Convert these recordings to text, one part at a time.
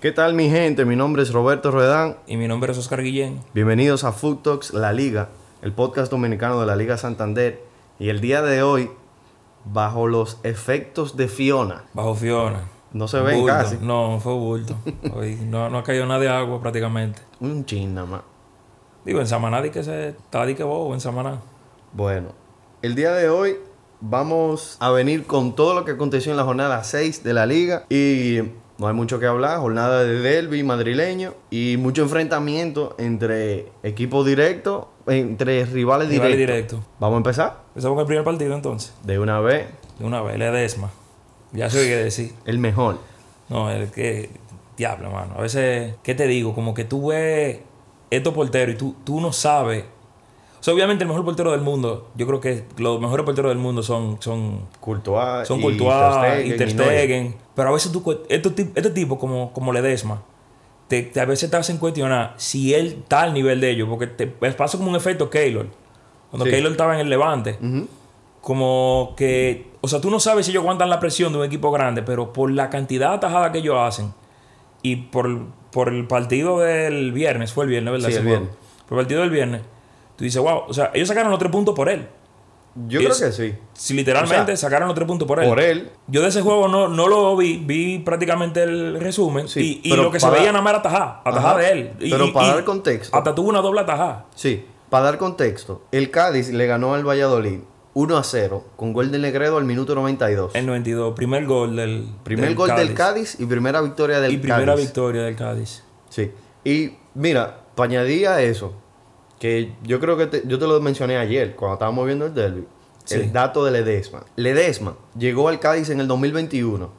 ¿Qué tal mi gente? Mi nombre es Roberto Redán. Y mi nombre es Oscar Guillén. Bienvenidos a Food Talks La Liga, el podcast dominicano de la Liga Santander. Y el día de hoy, bajo los efectos de Fiona. Bajo Fiona. No se ven Bulto. casi. No, fue bulto. Hoy no, no ha caído nada de agua prácticamente. Un chin nada más. Digo, en Samaná di que se... Está di que bobo en Samaná. Bueno, el día de hoy vamos a venir con todo lo que aconteció en la jornada 6 de la liga y no hay mucho que hablar, jornada de derby madrileño y mucho enfrentamiento entre equipos directos, entre rivales Rivales directos. directo. Vamos a empezar Empezamos con el primer partido entonces. de una vez, De una vez, Ledesma. Ya sé qué decir. el mejor. No, el que... Diablo, mano. A veces, ¿qué te digo? Como que tú ves estos porteros y tú, tú no sabes... O sea, obviamente el mejor portero del mundo, yo creo que los mejores porteros del mundo son, son Courtois Son y Courtois. Pero a veces tú, estos este tipo como, como Ledesma, te, te- a veces te hacen cuestionar si él está al nivel de ellos. Porque te pasa como un efecto Keylor. Cuando Sí. Keylor estaba en el Levante. Como que... O sea, tú no sabes si ellos aguantan la presión de un equipo grande. Pero por la cantidad de atajadas que ellos hacen. Y por, por el partido del viernes. Fue el viernes, ¿verdad? Sí, el viernes. Por el partido del viernes. Tú dices, wow. O sea, ellos sacaron los tres puntos por él. Yo creo que sí. Si literalmente O sea, sacaron los tres puntos por él. Por él, Yo de ese juego no, no lo vi, vi prácticamente el resumen. Sí, y lo que se veía nada más era atajada, atajada Ajá, de él. Y- pero para y dar contexto. Hasta tuvo una doble atajada. sí. Para dar contexto, el Cádiz le ganó al Valladolid 1 a 0 con gol de Negredo al minuto 92. El 92, primer gol del. Primer gol del Cádiz y primera victoria del Y primera Cádiz. victoria del Cádiz. Sí. Y mira, para añadir a eso, que yo creo que te- yo te lo mencioné ayer cuando estábamos viendo el derby, Sí. el dato de Ledesma. Ledesma llegó al Cádiz en el 2021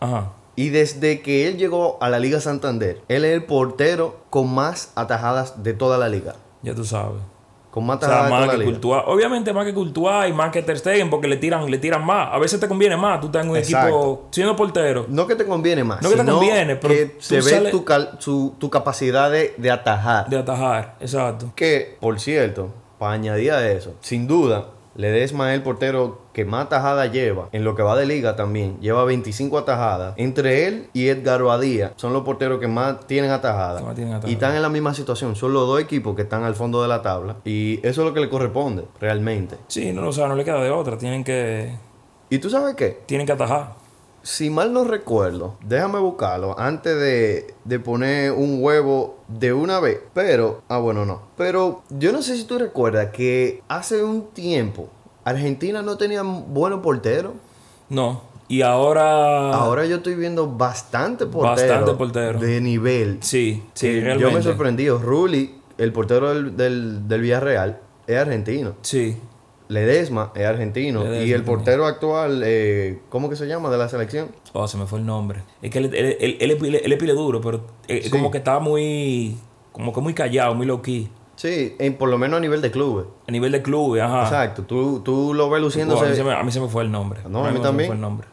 Ajá. y desde que él llegó a la Liga Santander, él es el portero con más atajadas de toda la liga. Ya tú sabes. Con más O sea, más que. Courtois. Obviamente más que Courtois y más que Ter Stegen porque le tiran, le tiran más. A veces te conviene más. Tú estás en un Exacto. equipo siendo portero. No que te conviene más, No que te conviene, pero que tú se ve tu, cal- tu capacidad de, de atajar. De atajar. Exacto. Que, por cierto, para añadir a eso, sin duda, Ledesma es el portero que más atajadas lleva. En lo que va de liga también, lleva 25 atajadas. Entre él y Edgar Badía son los porteros que más tienen atajadas. Que más tienen atajadas. Y están en la misma situación. Son los dos equipos que están al fondo de la tabla. Y eso es lo que le corresponde, realmente. Sí, no, o sea, no le queda de otra. Tienen que, ¿Y tú sabes qué? tienen que atajar. Si mal no recuerdo, déjame buscarlo antes de, de poner un huevo de una vez. Pero, ah, bueno, no. Pero yo no sé si tú recuerdas que hace un tiempo Argentina no tenía buenos porteros. No. Y ahora. Ahora yo estoy viendo bastante porteros. Bastante porteros. De nivel. Sí, sí, realmente. yo me he sorprendido. Rulli, el portero del, del, del Villarreal, es argentino. Sí. Ledesma es argentino. Ledesma y el también. portero actual, eh, ¿cómo que se llama? De la selección. Oh, se me fue el nombre. Es que él, él, él, él es pile- duro, pero eh, Sí. como que estaba muy. Como que muy callado, muy low key. Sí, en- por lo menos a nivel de clubes. A nivel de club, ajá. Exacto, tú, tú lo ves Oh, a, luciéndose. mí me, a mí se me fue el nombre. No, a mí mismo se me también. fue el nombre.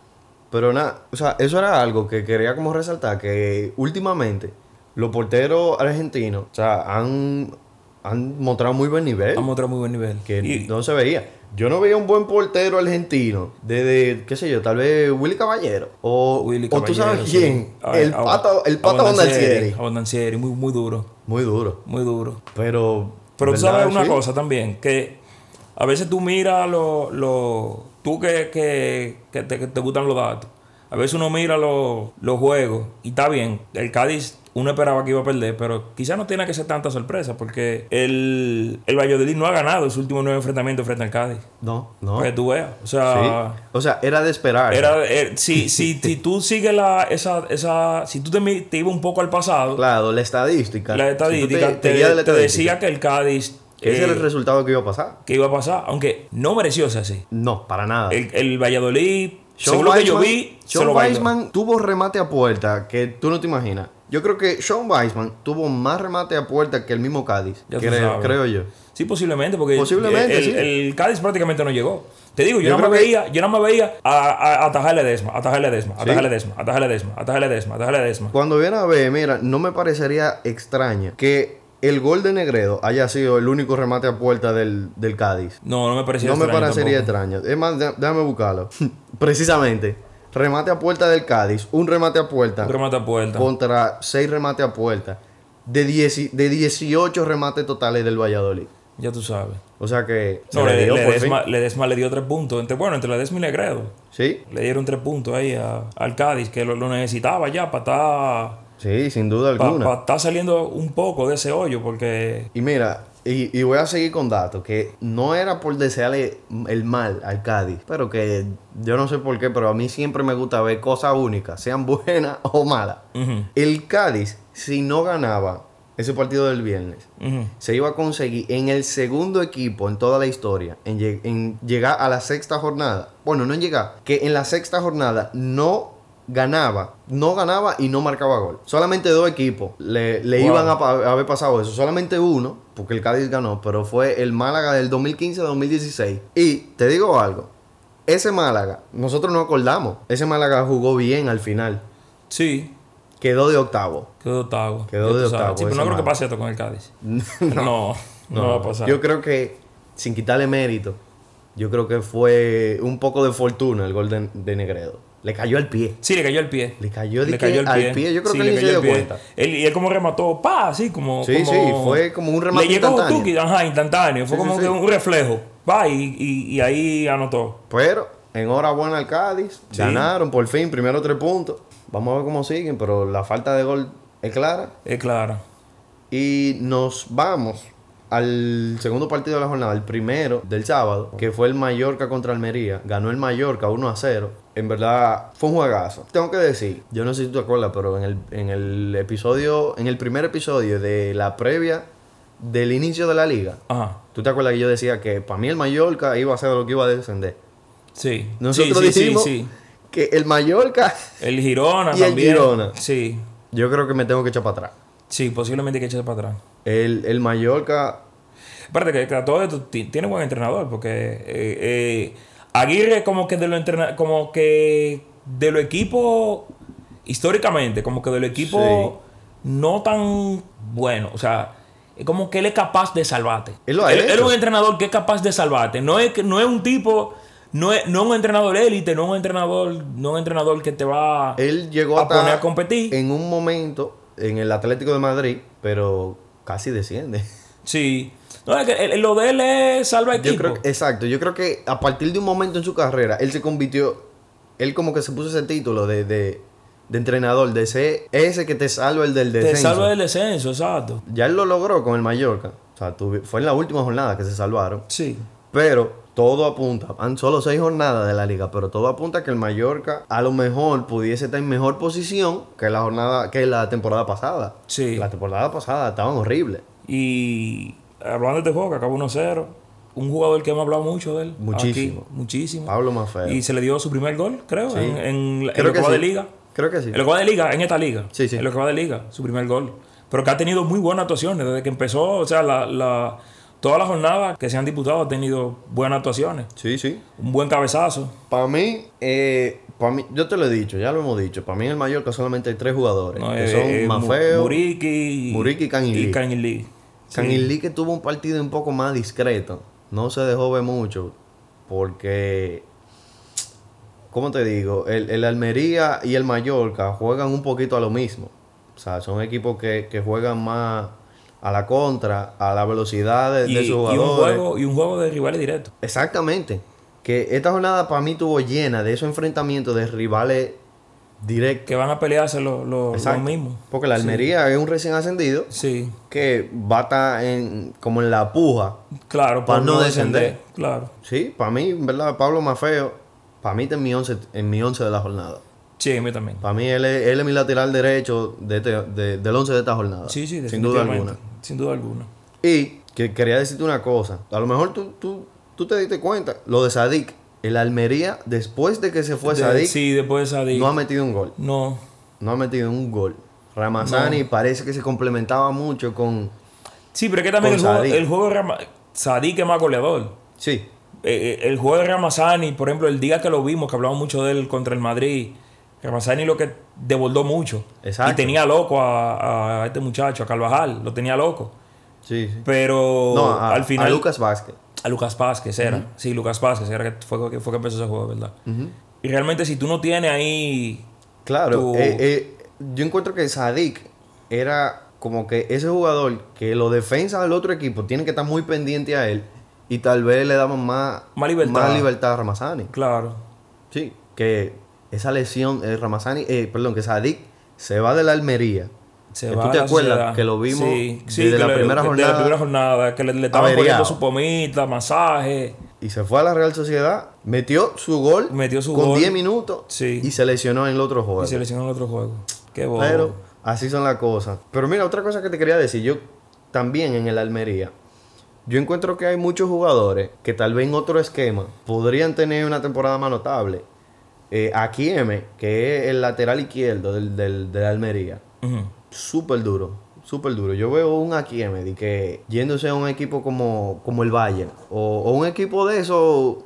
Pero nada, o sea, eso era algo que quería como resaltar, que últimamente los porteros argentinos, o sea, han, han mostrado muy buen nivel, Ha mostrado muy buen nivel. que Y- no se veía. Yo no veía un buen portero argentino desde, qué sé yo, tal vez Willy Caballero. O, Willy o tú sabes Caballero, sí. quién, A- el a- pato, el a pato Bondancieri, Bondancieri. muy, muy duro. Muy duro. Muy duro. Pero. Pero tú sabes una Sí. cosa también, que a veces tú miras lo, lo, tú que, que, que te, que te gustan los datos, a veces uno mira los los juegos y está bien, el Cádiz uno esperaba que iba a perder, pero quizás no tiene que ser tanta sorpresa porque el, el Valladolid no ha ganado sus últimos nueve enfrentamientos frente al Cádiz. No, no. Para que tú veas. O Sí. sea, O sea, era de esperar. era, eh, si, si, si tú sigues la, esa, esa, si tú te, te ibas un poco al pasado, Claro, la estadística. la estadística te- te, te guías de la te estadística, decía que el Cádiz que ese eh, era el resultado que iba a pasar. que iba a pasar, aunque no mereció ser así. No, para nada. El, el Valladolid, Sean según lo que yo vi, se Sean lo bailó. Weisman tuvo remate a puerta que tú no te imaginas. Yo creo que Sean Weisman tuvo más remate a puerta que el mismo Cádiz. Creo, creo yo. Sí, posiblemente, porque Posiblemente, el, sí. el Cádiz prácticamente no llegó. Te digo, yo, Yo nada más creo que- veía, yo nada más veía a, a, a atajarle Desma, atajarle Desma, Sí. atajarle Desma, atajarle Desma, atajarle Desma, atajarle Desma. Cuando viene a ver, mira, no me parecería extraña que el gol de Negredo haya sido el único remate a puerta del, del Cádiz. No, no me parecía No me extraño parecería tampoco. extraño. Es más, dé- déjame buscarlo. Precisamente. Remate a puerta del Cádiz, un remate a puerta Un remate a puerta. contra seis remates a puerta de, 10 de 18 remates totales del Valladolid. Ya tú sabes. O sea que se No, le le, dio. Ledesma, Ledesma le dio tres puntos. Entre, bueno, entre Ledesma y Negredo. Sí, Le dieron tres puntos ahí a- al Cádiz, que lo, lo necesitaba ya para estar, sí, sin duda alguna. pa estar saliendo un poco de ese hoyo, porque Y mira, y, y voy a seguir con datos, que no era por desearle el mal al Cádiz, pero que yo no sé por qué, pero a mí siempre me gusta ver cosas únicas, sean buenas o malas. El Cádiz, si no ganaba ese partido del viernes, se iba a conseguir en el segundo equipo en toda la historia, en, lleg- en llegar a la sexta jornada. Bueno, no en llegar, que en la sexta jornada no ganaba, no ganaba y no marcaba gol. Solamente dos equipos le, le Wow. iban a, haber pasado eso. Solamente uno, porque el Cádiz ganó, pero fue el Málaga del 2015-2016. Y te digo algo, ese Málaga, nosotros no acordamos, ese Málaga jugó bien al final. sí, Quedó de octavo. quedó octavo. Ya Quedó de octavo Sí, pero no creo que pase esto con el Cádiz. no, no, va a pasar. Yo creo que, sin quitarle mérito, yo creo que fue un poco de fortuna el gol de, de Negredo. Le cayó al pie. Sí, le cayó el pie. Le cayó de que al pie. Yo creo que él le ni se cayó dio pie. cuenta. Él, y él como remató, pa, así como. Sí, como- sí, fue como un remate Le llegó instantáneo. tuki, ajá, instantáneo. Fue Sí, como sí. que un reflejo. Va, y, y, y ahí anotó. Pero, enhorabuena al Cádiz. Ganaron por fin, primero tres puntos. Vamos a ver cómo siguen, pero la falta de gol es clara. Es claro. Y nos vamos al segundo partido de la jornada, el primero del sábado, que fue el Mallorca contra Almería. Ganó el Mallorca 1 a 0. En verdad, fue un juegazo. Tengo que decir, yo no sé si tú te acuerdas, pero en el, en el episodio, en el primer episodio de la previa del inicio de la liga, Ajá. tú te acuerdas que yo decía que para mí el Mallorca iba a ser lo que iba a descender. Sí. Nosotros sí, sí, dijimos sí, que el Mallorca, El Girona Y el también. Girona. Sí. yo creo que me tengo que echar para atrás. Sí, posiblemente que echarse para atrás. El, el Mallorca Aparte que, que todo esto ti- tiene buen entrenador, porque eh, eh, Aguirre como que de los entrena- como que de los equipos históricamente, como que de los equipos no tan buenos, o sea, es como que él es capaz de salvarte. Él lo él, él es un entrenador que es capaz de salvarte, no es no es un tipo no es, no es un entrenador élite, no es un entrenador, no es un entrenador que te va Él llegó a poner a competir. en un momento en el Atlético de Madrid, pero casi desciende. Sí. No, es que el- lo de él es salva Yo equipo. exacto, yo creo que a partir de un momento en su carrera, él se convirtió, él como que se puso ese título de, de, de entrenador, de ser ese que te salva el del te descenso. salva del descenso, exacto. Ya él lo logró con el Mallorca. O sea, tuvi- fue en la última jornada que se salvaron. Sí. Pero todo apunta, han solo seis jornadas de la liga, pero todo apunta a que el Mallorca a lo mejor pudiese estar en mejor posición que la jornada, que la temporada pasada. Sí. La temporada pasada estaban horribles. Y hablando de este juego, que acabó 1-0, un jugador que hemos hablado mucho de él. Muchísimo. aquí, muchísimo. Pablo Mafeo. Y se le dio su primer gol, creo, Sí. en, en, Creo que sí. de liga. Creo que sí. En lo que va de liga, en esta liga. Sí, sí. En lo que va de liga, su primer gol. Pero que ha tenido muy buenas actuaciones desde que empezó, o sea, la, la, todas las jornadas que se han disputado ha tenido buenas actuaciones. Sí, sí. Un buen cabezazo. Para mí, eh, para mí, yo te lo he dicho, ya lo hemos dicho. Para mí en el Mallorca solamente hay tres jugadores. ¿no? que Eh, son eh, Mafeo, Muriqui, Muriqui y Canilí. Y Canilí. Sí. Canilí que tuvo un partido un poco más discreto. No se dejó ver mucho. Porque, ¿cómo te digo? El, el Almería y el Mallorca juegan un poquito a lo mismo. O sea, son equipos que, que juegan más a la contra, a la velocidad de, Y, de sus y un jugadores. juego, y un juego de rivales directos. Exactamente. Que esta jornada para mí tuvo llena de esos enfrentamientos de rivales directos. Que van a pelearse los lo, Exacto. mismos. Porque la Almería es un recién ascendido Sí, que va a estar en, como en la puja. claro, Para no descender. Claro. Sí, para mí, en verdad, Pablo Mafeo, para mí está en mi 11 en mi once de la jornada. Sí, a mí también. Para mí él es, él es mi lateral derecho de este- de- del 11 de esta jornada. Sí, sí, Sin duda alguna. Sin duda alguna. Y que quería decirte una cosa. A lo mejor tú, tú, tú te diste cuenta. Lo de Sadik. El Almería, después de que se fue De- Sadik, sí, después de Sadik. no ha metido un gol. No. No ha metido un gol. Ramazani parece que se complementaba mucho con... Sí, pero es que también el juego, el juego de Rama- Sadik es más goleador. Sí, Eh, eh, el juego de Ramazani, por ejemplo, el día que lo vimos, que hablamos mucho de él contra el Madrid, Ramazani lo que devolvió mucho. Exacto. Y tenía loco a, a este muchacho, a Carvajal, lo tenía loco. sí, sí. Pero No, a, al final. a Lucas Vázquez. A Lucas Vázquez era. Sí, Lucas Vázquez era que fue, que fue que empezó ese juego, ¿verdad? Y realmente si tú no tienes ahí... Claro, eh, eh, yo encuentro que Sadik era como que ese jugador que los defensas del otro equipo tienen que estar muy pendientes a él y tal vez le daban más, Más libertad. más libertad a Ramazani. Claro. Sí, que esa lesión, eh, Ramazani, eh, perdón, que Sadik se va de la Almería. Se va ¿Tú te acuerdas que lo vimos Sí, sí, desde que la le- primera que- jornada? De la primera jornada, que le, le estaban poniendo su pomita, masaje. Y se fue a la Real Sociedad, metió su gol Metió su con gol. 10 minutos Sí. y se lesionó en el otro juego. Y se lesionó en el otro juego. Qué bobo. Pero así son las cosas. Pero mira, otra cosa que te quería decir, yo también en el Almería, yo encuentro que hay muchos jugadores que tal vez en otro esquema podrían tener una temporada más notable. Eh, aquí M, que es el lateral izquierdo del, del, del Almería, Ujú. súper duro, súper duro. Yo veo un Akieme de que yéndose a un equipo como, como el Bayern o, o un equipo de eso,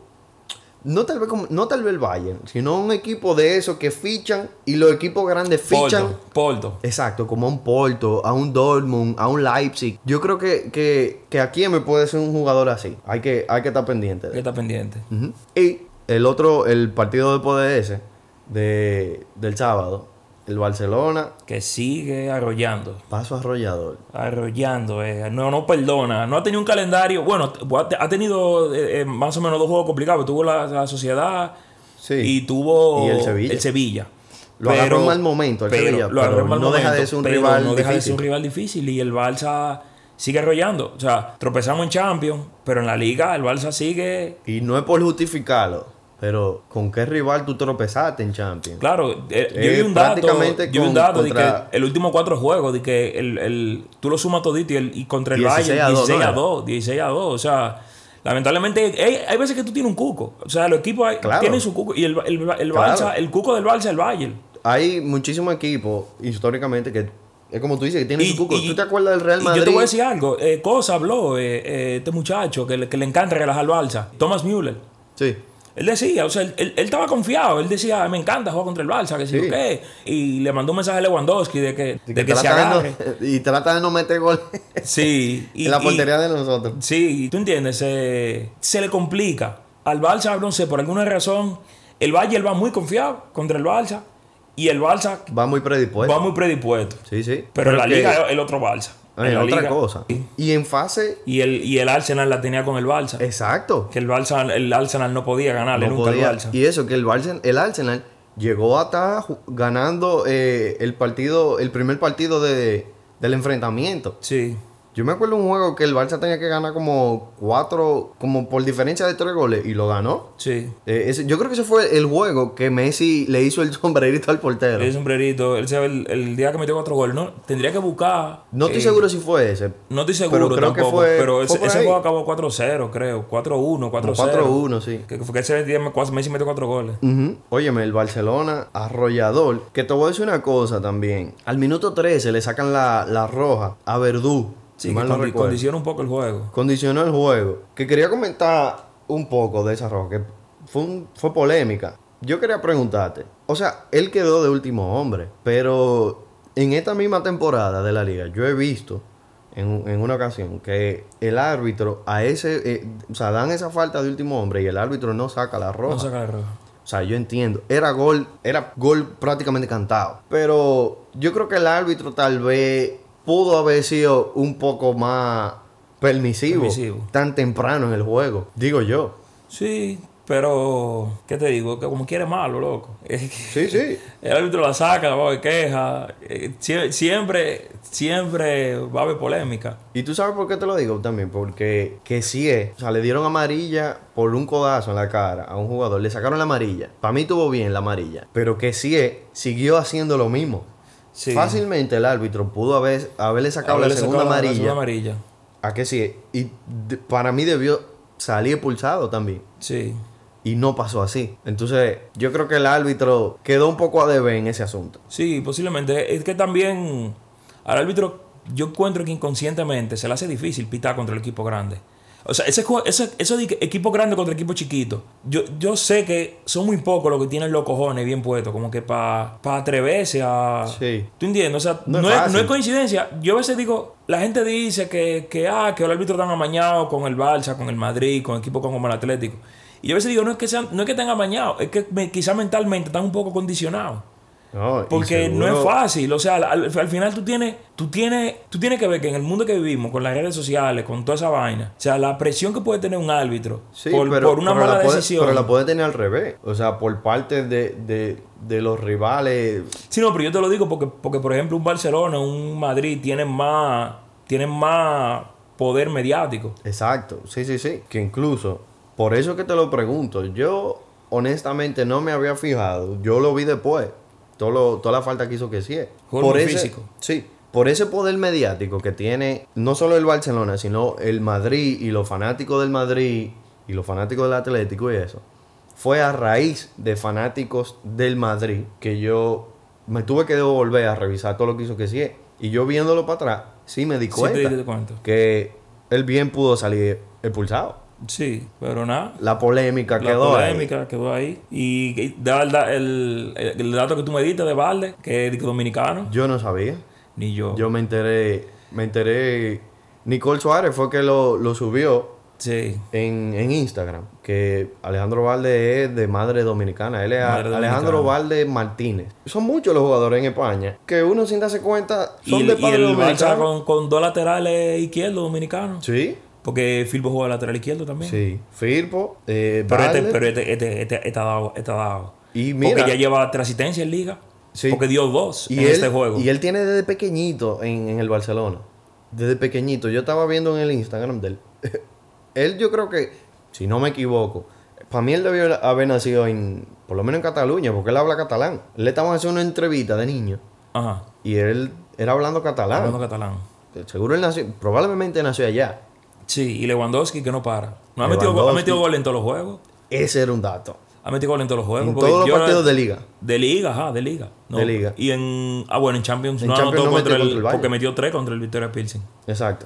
no tal vez como, no tal vez el Bayern, sino un equipo de esos que fichan y los equipos grandes fichan. Porto. Porto. Exacto, como a un Porto, a un Dortmund, a un Leipzig. Yo creo que, que, que aquí me puede ser un jugador así. Hay que, hay que estar pendiente. Que de él. está pendiente. Y el otro, el partido de poder ese de, del sábado, el Barcelona, Que sigue arrollando. paso arrollador. Arrollando, eh. No, no perdona. No ha tenido un calendario. Bueno, ha tenido eh, eh, más o menos dos juegos complicados. Tuvo la, la sociedad Sí. y tuvo Y el Sevilla. el Sevilla. Lo agarró en mal momento el pero Sevilla, lo pero no deja de momento, ser un pero rival no deja de ser difícil. un rival difícil y el Barça sigue arrollando. O sea, tropezamos en Champions, pero en la Liga el Barça sigue Y no es por justificarlo, pero ¿con qué rival tú tropezaste en Champions? Claro, eh, yo Eh, vi un dato, yo vi un dato de que el último cuatro juegos, de que el, el, tú lo sumas todito y, el, y contra el 16 Bayern a 2, 16 ¿no a era? 2, 16 a 2, o sea, lamentablemente hay, hay veces que tú tienes un cuco, o sea, los equipos Claro. tienen su cuco y el, el, el Claro. El cuco del Barça es el Bayern. Hay muchísimos equipos históricamente que es como tú dices, que tienen Y- su cuco. y- ¿Tú te acuerdas del Real Madrid? yo te voy a decir algo, eh, Cosa habló, eh, eh, este muchacho que le, que le encanta relajar al Barça, Thomas Müller. Sí. Él decía, o sea, él, él- él estaba confiado. Él decía, me encanta jugar contra el Barça, que sí, Sí. qué. Y le mandó un mensaje a Lewandowski de que, de que, se agarre. no- y trata de no meter gol Sí. Y, en la y- portería de nosotros. sí, tú entiendes, se, se le complica. Al Barça, no sé, por alguna razón, el Bayern va muy confiado contra el Barça y el Barça Va muy predispuesto. va muy predispuesto. Sí, sí. Pero en la que- liga es el otro Barça. Ah, En la otra liga- cosa. Y en fase. Y el, y el Arsenal la tenía con el Barça. Exacto. Que el Barça, el Arsenal no podía ganarle No nunca podía. al Barça. Y eso, que el, Barça- el Arsenal llegó a estar ganando eh, el partido, el primer partido de, del enfrentamiento. Sí. Yo me acuerdo de un juego que el Barça tenía que ganar como cuatro, como por diferencia de tres goles, y lo ganó. Sí. Eh, ese- yo creo que ese fue el juego que Messi le hizo el sombrerito al portero. El sombrerito, él sabe el, el día que metió cuatro goles, ¿no? Tendría que buscar. No estoy eh, seguro si fue ese. No estoy seguro pero creo que fue- pero fue ese, por ese juego acabó 4-0, creo. 4-1, 4-0. Como 4-1, sí. Que fue que ese día me- Messi metió cuatro goles. Ujú. Óyeme, el Barcelona arrollador. Que te voy a decir una cosa también. Al minuto 13 le sacan la, la roja a Verdú. Sí, que mal no condi- recuerdo. condiciona un poco el juego. Condicionó el juego. Que quería comentar un poco de esa roja. Que fue, un- fue polémica. Yo quería preguntarte. O sea, él quedó de último hombre. Pero en esta misma temporada de la liga, yo he visto en, en una ocasión que el árbitro a ese. eh, o sea, dan esa falta de último hombre y el árbitro no saca la roja. No saca el rojo. O sea, yo entiendo. Era gol, era gol prácticamente cantado. Pero yo creo que el árbitro tal vez pudo haber sido un poco más permisivo, Permisivo. tan temprano en el juego. Digo yo. Sí, pero. ¿Qué te digo? Que como quiere malo, loco. Sí, sí. El árbitro la saca, va a haber queja. eh, sie- Siempre, siempre va a haber polémica. Y tú sabes por qué te lo digo también. Porque que sí es. O sea, le dieron amarilla por un codazo en la cara a un jugador. Le sacaron la amarilla. Para mí tuvo bien la amarilla. Pero que sí es, siguió haciendo lo mismo. Sí. Fácilmente el árbitro pudo haber, haberle sacado Haberle la segunda sacado la- la amarilla. segunda amarilla. ¿A que sí? Y de- para mí debió salir expulsado también. Sí. Y no pasó así. Entonces, yo creo que el árbitro quedó un poco a deber en ese asunto. Sí, posiblemente. Es que también al árbitro, yo encuentro que inconscientemente se le hace difícil pitar contra el equipo grande. O sea, ese, ese, eso de que equipo grande contra equipo chiquito. Yo, yo sé que son muy pocos los que tienen los cojones bien puestos, como que para atreverse a. Sí. ¿Tú entiendes? O sea, No no, es no es coincidencia. Yo a veces digo, la gente dice que, que, ah, que el árbitro tan amañado con el Barça, con el Madrid, con equipos como el Atlético. Y yo a veces digo, no es que, sean, no es que estén amañados, es que me- quizás mentalmente están un poco condicionados. No, Porque no es fácil, o sea, al, al- al final tú tienes, tú, tienes, tú tienes que ver que en el mundo que vivimos, con las redes sociales, con toda esa vaina, o sea, la presión que puede tener un árbitro Sí, por, pero, por una pero mala puede, decisión. Pero la puede tener al revés. O sea, por parte de, de, de los rivales. Sí, no, pero yo te lo digo porque, porque por ejemplo, un Barcelona, un Madrid tienen más, tienen más poder mediático. Exacto, sí, sí, sí. Que incluso, por eso que te lo pregunto, yo honestamente no me había fijado. Yo lo vi después. Todo lo- toda la falta que hizo que sí. es. Por ese, físico. Sí, por ese poder mediático que tiene no solo el Barcelona, sino el Madrid y los fanáticos del Madrid y los fanáticos del Atlético y eso. Fue a raíz de fanáticos del Madrid que yo me tuve que devolver a revisar todo lo que hizo que sí. es. Y yo viéndolo para atrás, sí me di cuenta. que él bien pudo salir expulsado. Sí, pero nada. La polémica La quedó ahí. polémica quedó ahí. Y, y de verdad, el, el, el dato que tú me diste de Valde, que es dominicano, Yo no sabía. ni yo. Yo me enteré, me enteré. Nicole Suárez fue que lo, lo subió Sí. en, en Instagram. Que Alejandro Valde es de madre dominicana. Él es Madre Alejandro dominicana. Valde Martínez. Son muchos los jugadores en España que uno sin darse cuenta Y son el, de y padre el Barça dominicano. con, con dos laterales izquierdos dominicanos. Sí, Porque Filpo juega lateral izquierdo también. sí. Firpo, eh, Pero este, pero este, este, este, está dado, está dado. Y mira, Porque ya lleva tres asistencias en liga. Sí. Porque dio dos y en él, este juego. Y él tiene desde pequeñito en, en el Barcelona. Desde pequeñito. Yo estaba viendo en el Instagram de él. él yo creo que, si no me equivoco, para mí él debió haber nacido en, por lo menos en Cataluña, porque él habla catalán. Le estaban haciendo una entrevista de niño Ajá. y él era hablando catalán. Hablando catalán. Seguro él nació, probablemente nació allá. Sí, y Lewandowski que no para. No ha metido, ha metido gol en todos los juegos. Ese era un dato. Ha metido gol en todos los juegos. En todos los partidos de liga. De liga, ajá, de liga. No, De liga. Y en. Ah, bueno, en Champions En no Champions anotó no contra metió el, contra el Bayern. Porque metió tres contra el Victoria Pilsen. Exacto.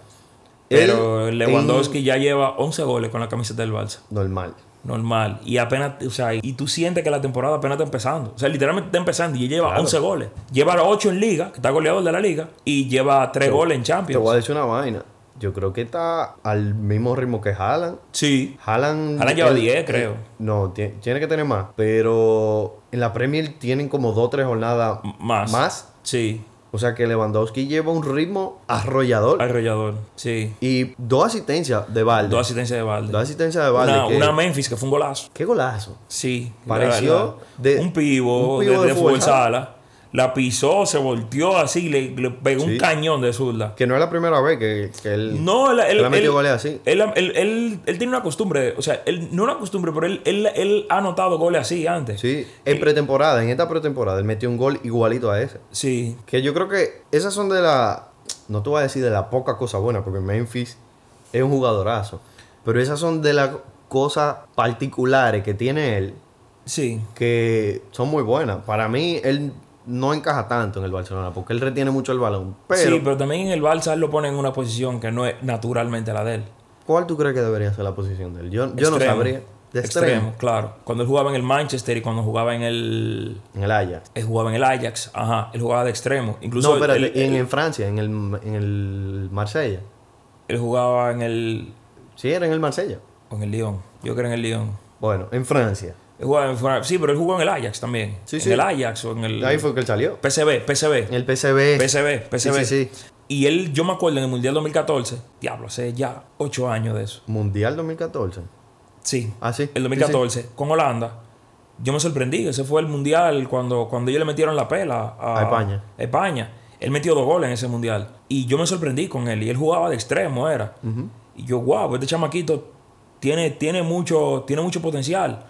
Pero Lewandowski en- ya lleva 11 goles con la camiseta del Barça. Normal. Normal. Y apenas, o sea, y tú sientes que la temporada apenas está empezando. O sea, literalmente está empezando y lleva Claro. 11 goles. Lleva 8 en liga, que está goleador de la liga, y lleva 3 goles en Te voy a Champions. decir una vaina. Yo creo que está al mismo ritmo que Haaland. Sí. Haaland, Haaland lleva él- 10, él- creo. No, tie- tiene que tener más. Pero en la Premier tienen como dos o tres jornadas M- Más. más. Sí. O sea que Lewandowski lleva un ritmo arrollador. Arrollador. Sí. Y dos asistencias de Valde. Dos asistencias de balde. Dos asistencias de Valde. Una, que- una Memphis que fue un golazo. Qué golazo. Sí. Pareció de- un pivo, un pivo de, de fútbol sala. La pisó, se volteó así, le, le pegó Sí. un cañón de zurda. Que no es la primera vez que, que él, No, él, él, él ha metido goles así. Él, tiene una costumbre, o sea, él, no una costumbre, pero él, él, él ha anotado goles así antes. Sí, en pretemporada, en esta pretemporada, él metió un gol igualito a ese. Sí, Que yo creo que esas son de la. No te voy a decir de la poca cosa buena, porque Memphis es un jugadorazo. Pero esas son de las cosas particulares que tiene él sí. que son muy buenas. Para mí, él no encaja tanto en el Barcelona, porque él retiene mucho el balón. Pero, sí, pero también en el Barça él lo pone en una posición que no es naturalmente la de él. ¿cuál tú crees que debería ser la posición de él? Yo, yo no sabría. De extremo. Extremo, claro. Cuando él jugaba en el Manchester y cuando jugaba en el. En el Ajax. Él jugaba en el Ajax, ajá, él jugaba de extremo. Incluso No, él, y en, él- en Francia, en el, en el Marsella. él jugaba en el. Sí, era en el Marsella. o en el Lyon. Yo creo en el Lyon. Bueno, en Francia. Sí, pero él jugó en el Ajax también. Sí, en sí. el Ajax o en el. Ahí fue que él salió. PSV. En el PCB. PSV, PSV. Sí, sí, sí. Y él, yo me acuerdo en el Mundial 2014, diablo, hace ya ocho años de eso. Mundial 2014. Sí, Ah, sí. el 2014, con Holanda. Yo me sorprendí, ese fue el Mundial cuando, cuando ellos le metieron la pela a, A España. España. Él metió dos goles en ese Mundial. Y yo me sorprendí con él. Y él jugaba de extremo, era. Y yo, wow, este chamaquito tiene, tiene, mucho, tiene mucho potencial.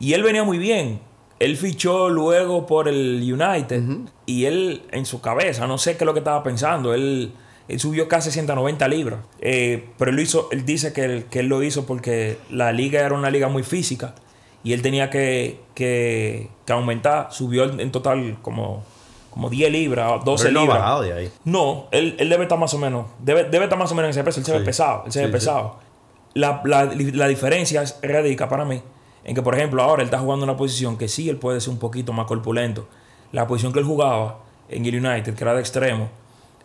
Y él venía muy bien. Él fichó luego por el United. Y él, en su cabeza, no sé qué es lo que estaba pensando. Él, él subió casi 190 libras. Eh, pero él, lo hizo, él dice que, él- que él lo hizo porque la liga era una liga muy física. Y él tenía que, que, que aumentar. Subió en total como, como 10 libras, 12 Pero él no ha libras. bajado de ahí. No, él, él debe estar más o menos. Debe, debe estar más o menos en ese peso. Él se ve Sí. pesado. Él se ve Sí, sí. pesado. La, la, la diferencia es- radica para mí en que, por ejemplo, ahora él está jugando una posición que sí él puede ser un poquito más corpulento. La posición que él jugaba en el United, que era de extremo,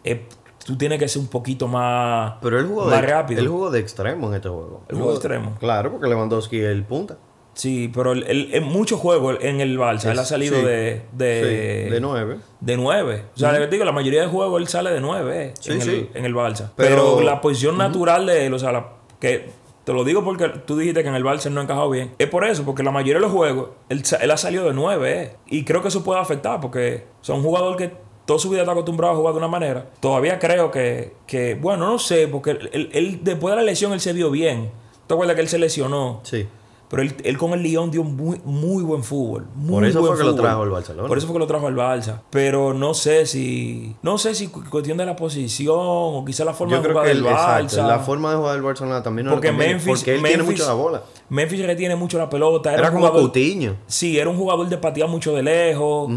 eh, tú tienes que ser un poquito más, Pero él jugó, más de, rápido. él jugó de extremo en este juego. Él jugó de extremo. Claro, porque Lewandowski es el punta. Sí, pero él, él- en muchos juegos en el Barça él ha salido Sí. de, de, Sí, de nueve. de nueve. O sea, le digo, la mayoría de juegos él sale de nueve eh, Sí, en. El, en el Barça. Pero, Pero- la posición natural de él, o sea, la- que te lo digo porque tú dijiste que en el Barça no ha encajado bien. Es por eso, porque la mayoría de los juegos él, él ha salido de nueve. eh. Y creo que eso puede afectar porque son un jugador que toda su vida está acostumbrado a jugar de una manera. Todavía creo que, que bueno, no sé, porque él- él, después de la lesión él se vio bien. ¿Te acuerdas que él se lesionó? Sí. Pero él, él con el Lyon dio muy, muy buen fútbol. Muy Por eso buen fue que lo trajo el Barcelona. Por eso fue que lo trajo el Barça. Pero no sé si. No sé si cu- cuestión de la posición o quizá la forma Yo de creo jugar que del el- Barça. exacto, la forma de jugar del Barcelona también no porque conviene, Memphis. porque él tiene Memphis- mucho la bola. Memphis retiene mucho la pelota. Era, como jugador- Coutinho. Sí, era un jugador de patear mucho de lejos.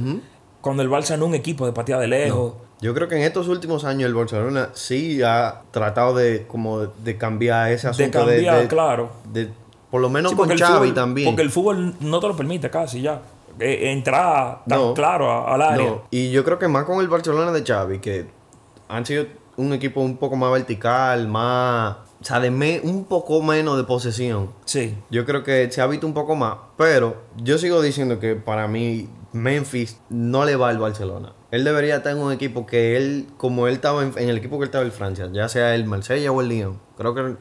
Cuando el Barça no es un equipo de patear de lejos. Yo creo que en estos últimos años el Barcelona sí ha tratado de como de cambiar ese De asunto cambiar, de, claro. de- por lo menos Sí, con Xavi fútbol- también. Porque el fútbol no te lo permite casi ya. Eh, entrar tan No. claro al área. No, y yo creo que más con el Barcelona de Xavi, que han sido un equipo un poco más vertical, más... O sea, de me- un poco menos de posesión. Sí. Yo creo que se ha visto un poco más, pero yo sigo diciendo que para mí Memphis no le va al Barcelona. Él debería estar en un equipo que él, como él estaba en, en el equipo que él estaba en Francia, ya sea el Marsella o el Lyon, creo que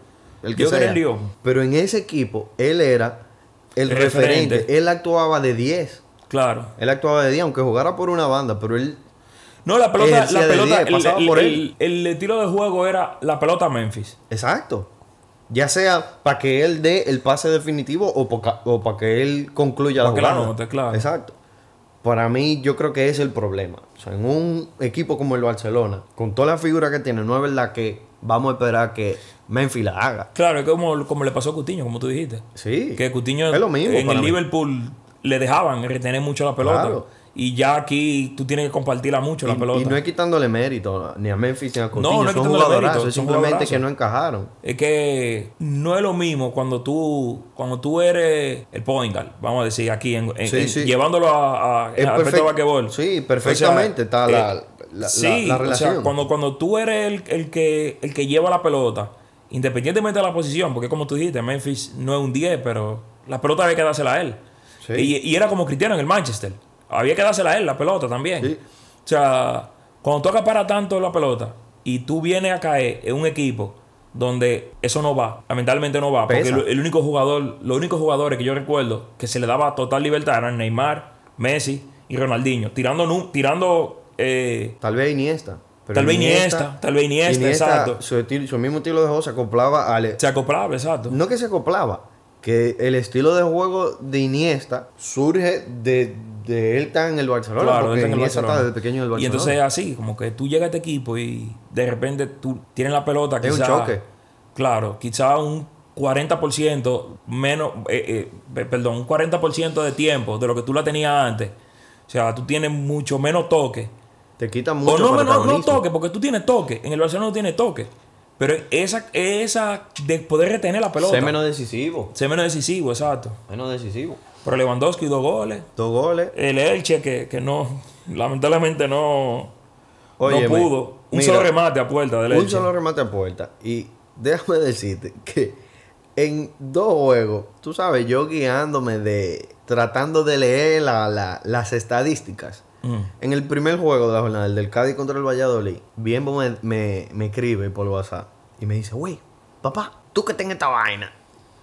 el, que Yo creo sea. el Lyon. Pero en ese equipo él era el referente. referente. Él actuaba de 10. Claro. Él actuaba de 10, aunque jugara por una banda, pero él No, la pelota, la pelota, 10, el, por el- el estilo de juego era la pelota Memphis. Exacto. Ya sea para que él dé el pase definitivo o para que él concluya la Pa' que la jugada. anote, claro. Exacto. Para mí, yo creo que ese es el problema. O sea, en un equipo como el Barcelona, con toda la figura que tiene, no es verdad que vamos a esperar que Memphis la haga. Claro, es como, como le pasó a Coutinho, como tú dijiste. Sí. Que Coutinho Es lo mismo en el mí. Liverpool le dejaban retener mucho la pelota. Claro. Y ya aquí tú tienes que compartirla mucho la Y, pelota. y no es quitándole mérito ni a Memphis ni a Coutinho. no es son quitándole jugadorazos. mérito, es simplemente que no encajaron. Es que no es lo mismo cuando tú cuando tú eres el point guard, vamos a decir aquí, en, en- Sí, en- sí. llevándolo a, a, basquetbol. Sí, perfectamente está la, eh, la, sí, la- la o relación. sea, cuando, cuando tú eres el, el que, el que lleva la pelota, independientemente de la posición, porque como tú dijiste, Memphis no es un 10, pero la pelota había que dársela a él. Sí. Y, y era como Cristiano en el Manchester. Había que dársela a él, la pelota también. Sí. O sea, cuando tú acaparas tanto la pelota y tú vienes a caer en un equipo donde eso no va, lamentablemente no va, porque el, el único jugador, los únicos jugadores que yo recuerdo que se le daba total libertad eran Neymar, Messi y Ronaldinho, tirando, tirando eh, Tal vez Iniesta. pero Tal vez Iniesta, tal vez Iniesta, exacto. Su, estilo- su mismo estilo de juego se acoplaba al... se acoplaba, exacto. No que se acoplaba, que el estilo de juego de Iniesta surge de, de él estar en el Barcelona, Claro, porque él está en el Iniesta está Barcelona. desde pequeño en el Barcelona. Y entonces es así, como que tú llegas a este equipo y de repente tú tienes la pelota, Es un choque. Claro, quizá un 40% menos, eh, eh, pe- perdón, un 40% de tiempo de lo que tú la tenías antes. O sea, tú tienes mucho menos toque. Te quita O mucho no, no, no toque, porque tú tienes toque. En el Barcelona no tienes toque. Pero esa, esa de poder retener la pelota. Ser menos decisivo. Ser menos decisivo, exacto. Menos decisivo. Pero Lewandowski, dos goles. Dos goles. El Elche, que, que no, lamentablemente no, no pudo. Un mira, solo remate a puerta del Un Elche. solo remate a puerta. Y déjame decirte que en dos juegos, tú sabes, yo guiándome de. tratando de leer la- la- las estadísticas. Mm. En el primer juego de la jornada, el del Cádiz contra el Valladolid, Bienbo me, me, me escribe por WhatsApp y me dice, güey, papá, tú que tenés esta vaina,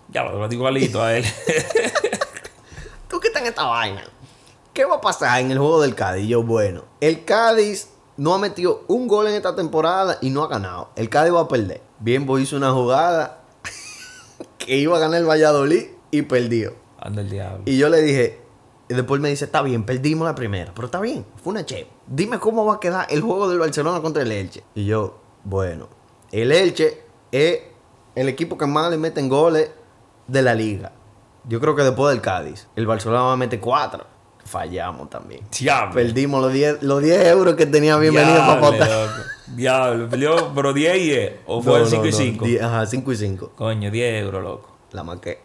Ya lo digo igualito a él. tú que tenés esta vaina, ¿qué va a pasar en el juego del Cádiz? Y yo, bueno, el Cádiz no ha metido un gol en esta temporada y no ha ganado. El Cádiz va a perder. Bienbo hizo una jugada que iba a ganar el Valladolid y perdió. Anda el diablo. Y yo le dije, y después me dice, está bien, perdimos la primera, pero está bien, fue una che. Dime cómo va a quedar el juego del Barcelona contra el Elche. Y yo, bueno, el Elche es el equipo que más le meten goles de la liga. Yo creo que después del Cádiz, el Barcelona va a meter cuatro. Fallamos también. Diablo. Perdimos los 10, los 10 euros que tenía bienvenido para votar. Diablo. Perdió, pero 10 y 10. O fue No, el 5 no, y no, 5. 10, Ajá, 5 y 5. Coño, 10 euros, loco. La maqué.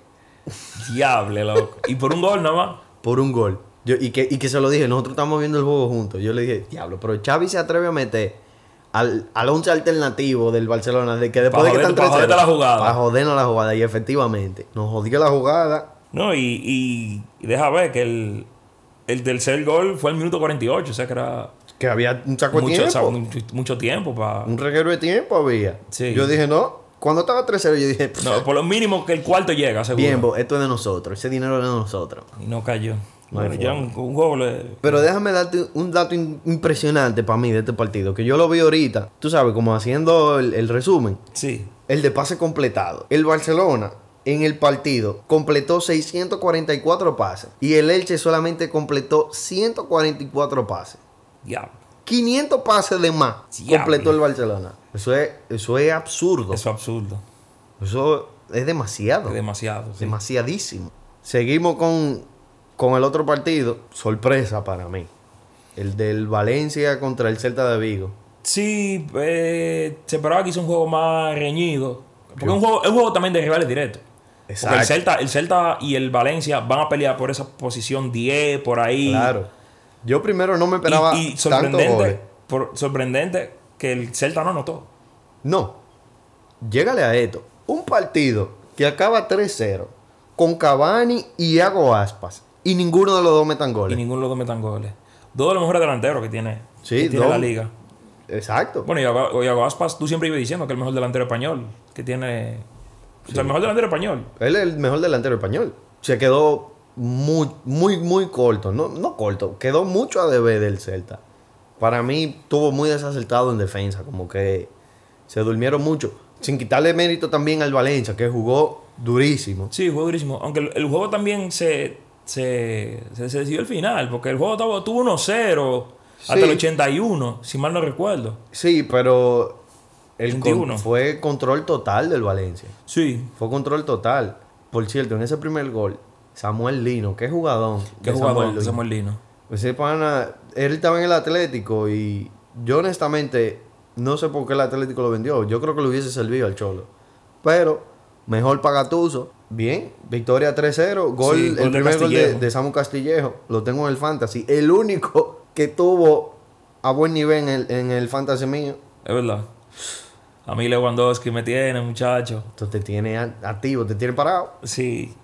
Diable, loco. Y por un gol nada más. Por un gol. Yo, y, que, y que se lo dije, nosotros estamos viendo el juego juntos. Yo le dije, diablo, pero Xavi se atreve a meter al, al once alternativo del Barcelona, de que después Pa' de que joder- están pa' joderte 3-0, la jugada. Para jodernos la jugada. Y efectivamente, nos jodió la jugada. No, y, y, y deja ver que el, el tercer gol fue el minuto 48, o sea que era Que había un saco de mucho, tiempo. mucho, mucho tiempo para... Un reguero de tiempo había. Sí. Yo dije, no. Cuando estaba 3-0, yo dije, No, por lo mínimo que el cuarto llega, seguro. bien, bo, esto es de nosotros. Ese dinero es de nosotros. Y no cayó. No bueno, ya un, un juego le... Pero déjame darte un dato impresionante para mí de este partido. Que yo lo vi ahorita. Tú sabes, como haciendo el, el resumen. Sí. El de pase completado. El Barcelona en el partido completó 644 pases. Y el Elche solamente completó 144 pases. Diablo. 500 pases de más Diablo. completó el Barcelona. Eso es, eso es absurdo. Eso es absurdo. Eso es demasiado. Es demasiado. sí. Demasiadísimo. Seguimos con, con el otro partido. Sorpresa para mí. El del Valencia contra el Celta de Vigo. Sí, eh, se esperaba que hizo un juego más reñido. Porque es un juego, es un juego también de rivales directos. Porque el Celta, el Celta y el Valencia van a pelear por esa posición 10, por ahí. Claro. Yo primero no me esperaba Y, y tanto sorprendente, goles. por, sorprendente que el Celta no anotó. No. Llégale a esto. Un partido que acaba 3-0 con Cavani y Iago Aspas. Y ninguno de los dos metan Y goles. ninguno de los dos metan goles. Dos de los mejores delanteros que tiene, Sí, que tiene dos. la liga. Exacto. Bueno, Iago, Iago Aspas, tú siempre ibas diciendo que es el mejor delantero español. Que tiene. O sea, el mejor delantero español. Él es el mejor delantero español. Se quedó muy, muy, muy corto. No, no corto. Quedó mucho a deber del Celta. Para mí, estuvo muy desacertado en defensa. Como que se durmieron mucho. Sin quitarle mérito también al Valencia, que jugó durísimo. Sí, jugó durísimo. Aunque el, el juego también se, se, se, se decidió al final. Porque el juego estaba, tuvo 1-0 hasta el 81, si mal no recuerdo. Sí, pero el con- 21. fue control total del Valencia. Sí. Fue control total. Por cierto, en ese primer gol, Samuel Lino, qué jugadón. Qué de jugador, Lino. Samuel Lino. Ese pana, él estaba en el Atlético y yo honestamente no sé por qué el Atlético lo vendió. Yo creo que le hubiese servido al Cholo. Pero mejor para Gatuso. Bien, victoria 3-0. Gol, Sí, el gol de primer gol de, Samu Castillejo. Lo tengo en el Fantasy. El único que tuvo a buen nivel en el, en el Fantasy mío. Es verdad. A mí Lewandowski me tiene, muchacho. Esto te tiene activo, te tiene parado. Sí,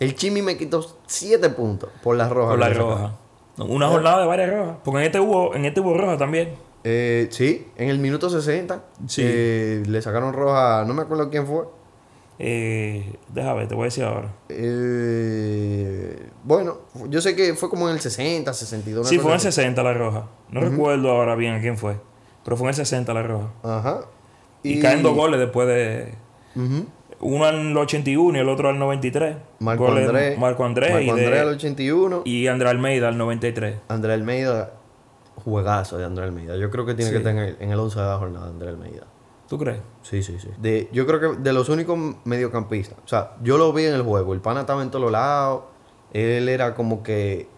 El Chimi me quitó 7 puntos por la roja. por la roja. Una jornada de varias rojas. Porque en este hubo, en este hubo roja también. Eh, sí, en el minuto 60 Sí. eh, le sacaron roja, no me acuerdo quién fue. Eh, déjame ver, te voy a decir ahora. Eh, bueno, yo sé que fue como en el 60, 62. una Sí, fue en el así. 60 la roja. No recuerdo ahora bien a quién fue. Pero fue en el 60 la roja. Ajá. Y, caen dos goles después de. Ujú. Uno al 81 y el otro al 93. Marco Goles- Andrés. Marco Andrés Marco de- Andrés al 81. y André Almeida al 93. André Almeida, juegazo de André Almeida. Yo creo que tiene Sí. que estar en el, en el 11 de la jornada, André Almeida. ¿Tú crees? Sí, sí, sí. De, yo creo que de los únicos mediocampistas. O sea, yo lo vi en el juego. El pana estaba en todos lados. Él era como que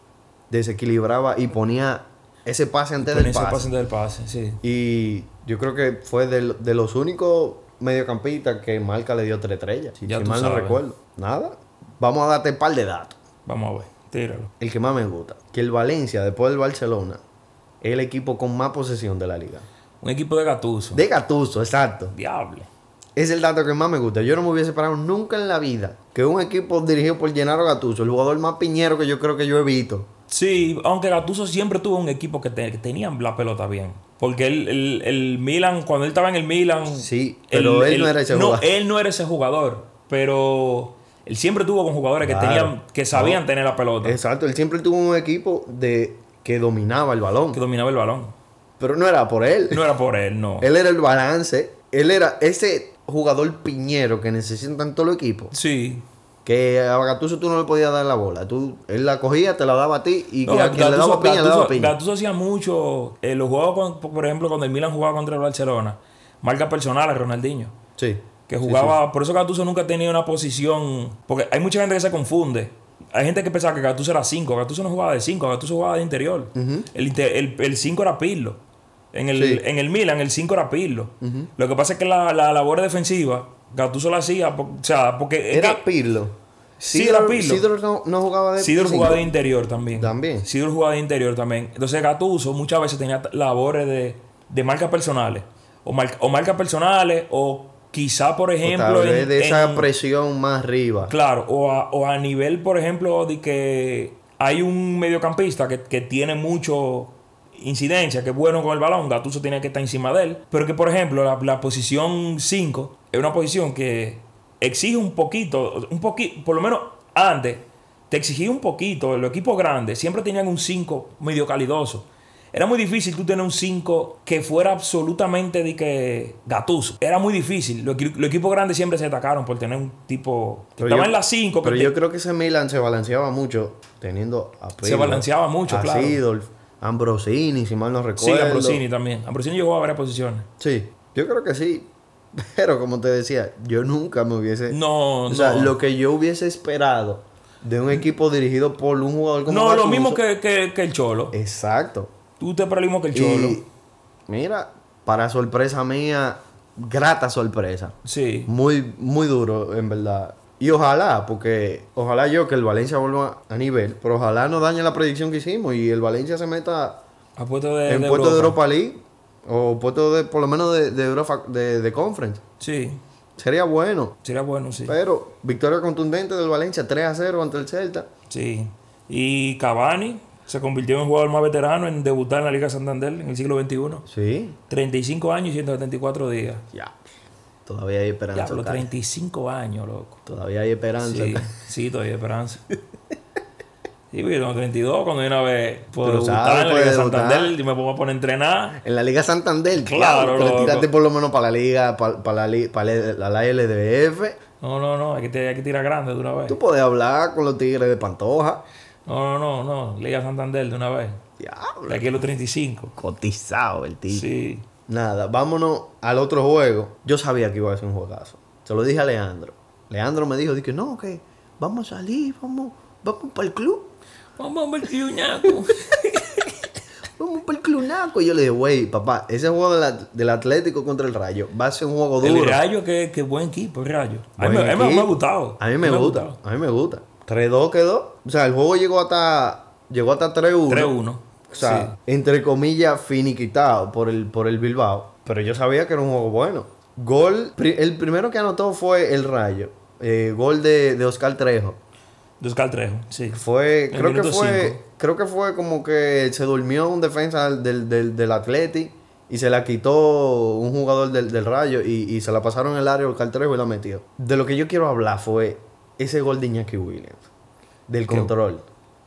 desequilibraba y ponía ese pase antes del ese pase. pase del pase, sí. Y yo creo que fue de, de los únicos mediocampistas que Marca le dio tres estrellas. Si, Ya si mal no recuerdo. Nada. Vamos a darte un par de datos. Vamos a ver, tíralo. El que más me gusta. Que el Valencia, después del Barcelona, es el equipo con más posesión de la liga. Un equipo de Gatuso. De Gatuso, exacto. Diablo. Es el dato que más me gusta. Yo no me hubiese esperado nunca en la vida que un equipo dirigido por Gennaro Gattuso, el jugador más piñero que yo creo que yo he visto. Sí, aunque Gattuso siempre tuvo un equipo que, te- que tenían la pelota bien. Porque el, el, el Milan, cuando él estaba en el Milan. Sí, pero él no era ese jugador. él no era ese jugador. Pero él siempre tuvo con jugadores que tenían, que sabían No. tener la pelota. Exacto, él siempre tuvo un equipo de que dominaba el balón. Que dominaba el balón. Pero no era por él. No era por él, no. Él era el balance. Él era ese jugador piñero que necesitan todos los equipos. Sí. Que a Gattuso tú no le podías dar la bola. Tú, él la cogía, te la daba a ti y No, a quien le daba piña, le daba piña. Gattuso hacía mucho. eh, los juegos, con- por ejemplo, cuando el Milan jugaba contra el Barcelona, marca personal a Ronaldinho. Sí. Que Sí, jugaba, por eso Gattuso nunca tenía una posición. Porque hay mucha gente que se confunde. Hay gente que pensaba que Gattuso era 5. Gattuso no jugaba de 5, Gattuso jugaba de interior. El 5 era Pirlo. En el, Sí. en el Milan, el 5 era Pirlo. Lo que pasa es que la, la labor defensiva, Gattuso la hacía. O sea, porque. es Era que Pirlo. Sí, era Pirlo. Sidor no, no jugaba de Sidor jugaba de interior también. También. Sidor jugaba de interior también. Entonces Gattuso muchas veces tenía labores de, de marcas personales. O, mar- o marcas personales o quizá, por O ejemplo, tal vez en- de esa en- presión más arriba. Claro, o a, o a nivel, por ejemplo, de que hay un mediocampista que, que tiene mucho incidencia, que es bueno con el balón, Gattuso tiene que estar encima de él, pero que, por ejemplo, la, la posición 5 es una posición que exige un poquito, un poquito, por lo menos antes, te exigía un poquito, los equipos grandes siempre tenían un 5 medio calidoso. Era muy difícil tú tener un 5 que fuera absolutamente de que gatuso. Era muy difícil. Los, equi- los equipos grandes siempre se atacaron por tener un tipo que Pero estaba yo- en la 5. Pero yo creo que ese Milan se balanceaba mucho teniendo a Pirlo, balanceaba mucho, a claro. Seedorf, Ambrosini, si mal no Sí, recuerdo. Ambrosini también. Ambrosini llegó a varias posiciones. Sí, yo creo que sí. Pero como te decía, yo nunca me hubiese... No, o sea, no. lo que yo hubiese esperado de un equipo dirigido por un jugador como no, lo mismo que, que- que el Cholo. Exacto. Tú te lo mismo que el Cholo. Y mira, para sorpresa mía, grata sorpresa. Sí. Muy, muy duro, en verdad. Y ojalá, porque ojalá yo que el Valencia vuelva a nivel, pero ojalá no dañe la predicción que hicimos y el Valencia se meta A de, en de puesto de. Europa League o puesto de, por lo menos de, de, Europa, de, de Conference. Sí. Sería bueno. Sería bueno, sí. Pero victoria contundente del Valencia 3 a 0 ante el Celta. Sí. Y Cavani se convirtió en el jugador más veterano en debutar en la Liga Santander en el siglo XXI. Sí. 35 años y 174 días. Ya. Todavía hay esperanza. Ya, los Carlos. 35 años, loco. Todavía hay esperanza. Sí, sí, todavía hay esperanza. Sí, yo tengo 32, cuando yo una vez puedo debutar en la Liga. Santander y me pongo a poner a entrenar. En la Liga Santander, Claro, claro. Tiraste por lo menos para la Liga, para, para la, para la, la LDF. No, no, no, hay que, te- hay que tirar grande de una vez. Tú puedes hablar con los tigres de Pantoja. No, no, no, no, Liga Santander de una vez. Diablo. De aquí a los 35. Cotizado el tío. Sí. Nada, vámonos al otro juego. Yo sabía que iba a ser un juegazo. Se lo dije a Leandro. Leandro me dijo, dije, no, que vamos a salir, vamos, vamos para el club. Vamos a ver Piuñaco. Vamos para el club naco. Y yo le dije, güey, papá, ese juego del, del Atlético contra el Rayo va a ser un juego el duro. Rayo, que, que buen equipo, el Rayo. A mí, a mí me ha gustado. A mí me, gusta, gustado. a mí me gusta. 3-2 quedó. O sea, el juego llegó hasta llegó hasta 3-1. 3-1. O sea, entre comillas, finiquitado por el, por el Bilbao. Pero yo sabía que era un juego bueno. Gol, el primero que anotó fue el Rayo. Eh, gol de, de Oscar Trejo. De Oscar Trejo, sí. Fue, El creo que fue, cinco. creo que fue como que se durmió un defensa del, del, del Atleti y se la quitó un jugador del, del Rayo y, y se la pasaron en el área Oscar Trejo y la metió. De lo que yo quiero hablar fue ese gol de Iñaki Williams. Del Qué- control.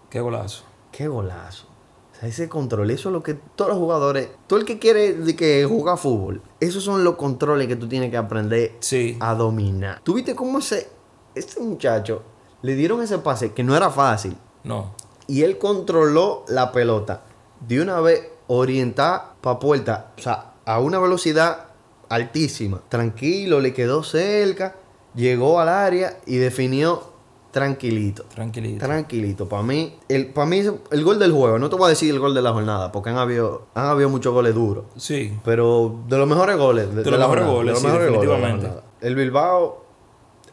Qué golazo. Qué golazo. O sea, ese control, eso es lo que todos los jugadores, todo el que quiere de que juega fútbol, esos son los controles que tú tienes que aprender Sí. a dominar. ¿Tú viste cómo ese, este muchacho le dieron ese pase que no era fácil No. y él controló la pelota de una vez orientada para puerta, o sea, a una velocidad altísima. Tranquilo, le quedó cerca, llegó al área y definió tranquilito. Tranquilito. Tranquilito, para mí, el, para mí el gol del juego, no te voy a decir el gol de la jornada, porque han habido, han habido muchos goles duros, sí. pero de los mejores goles de, De de los mejores jornada, goles, de sí, los mejores goles de definitivamente. jornada. El Bilbao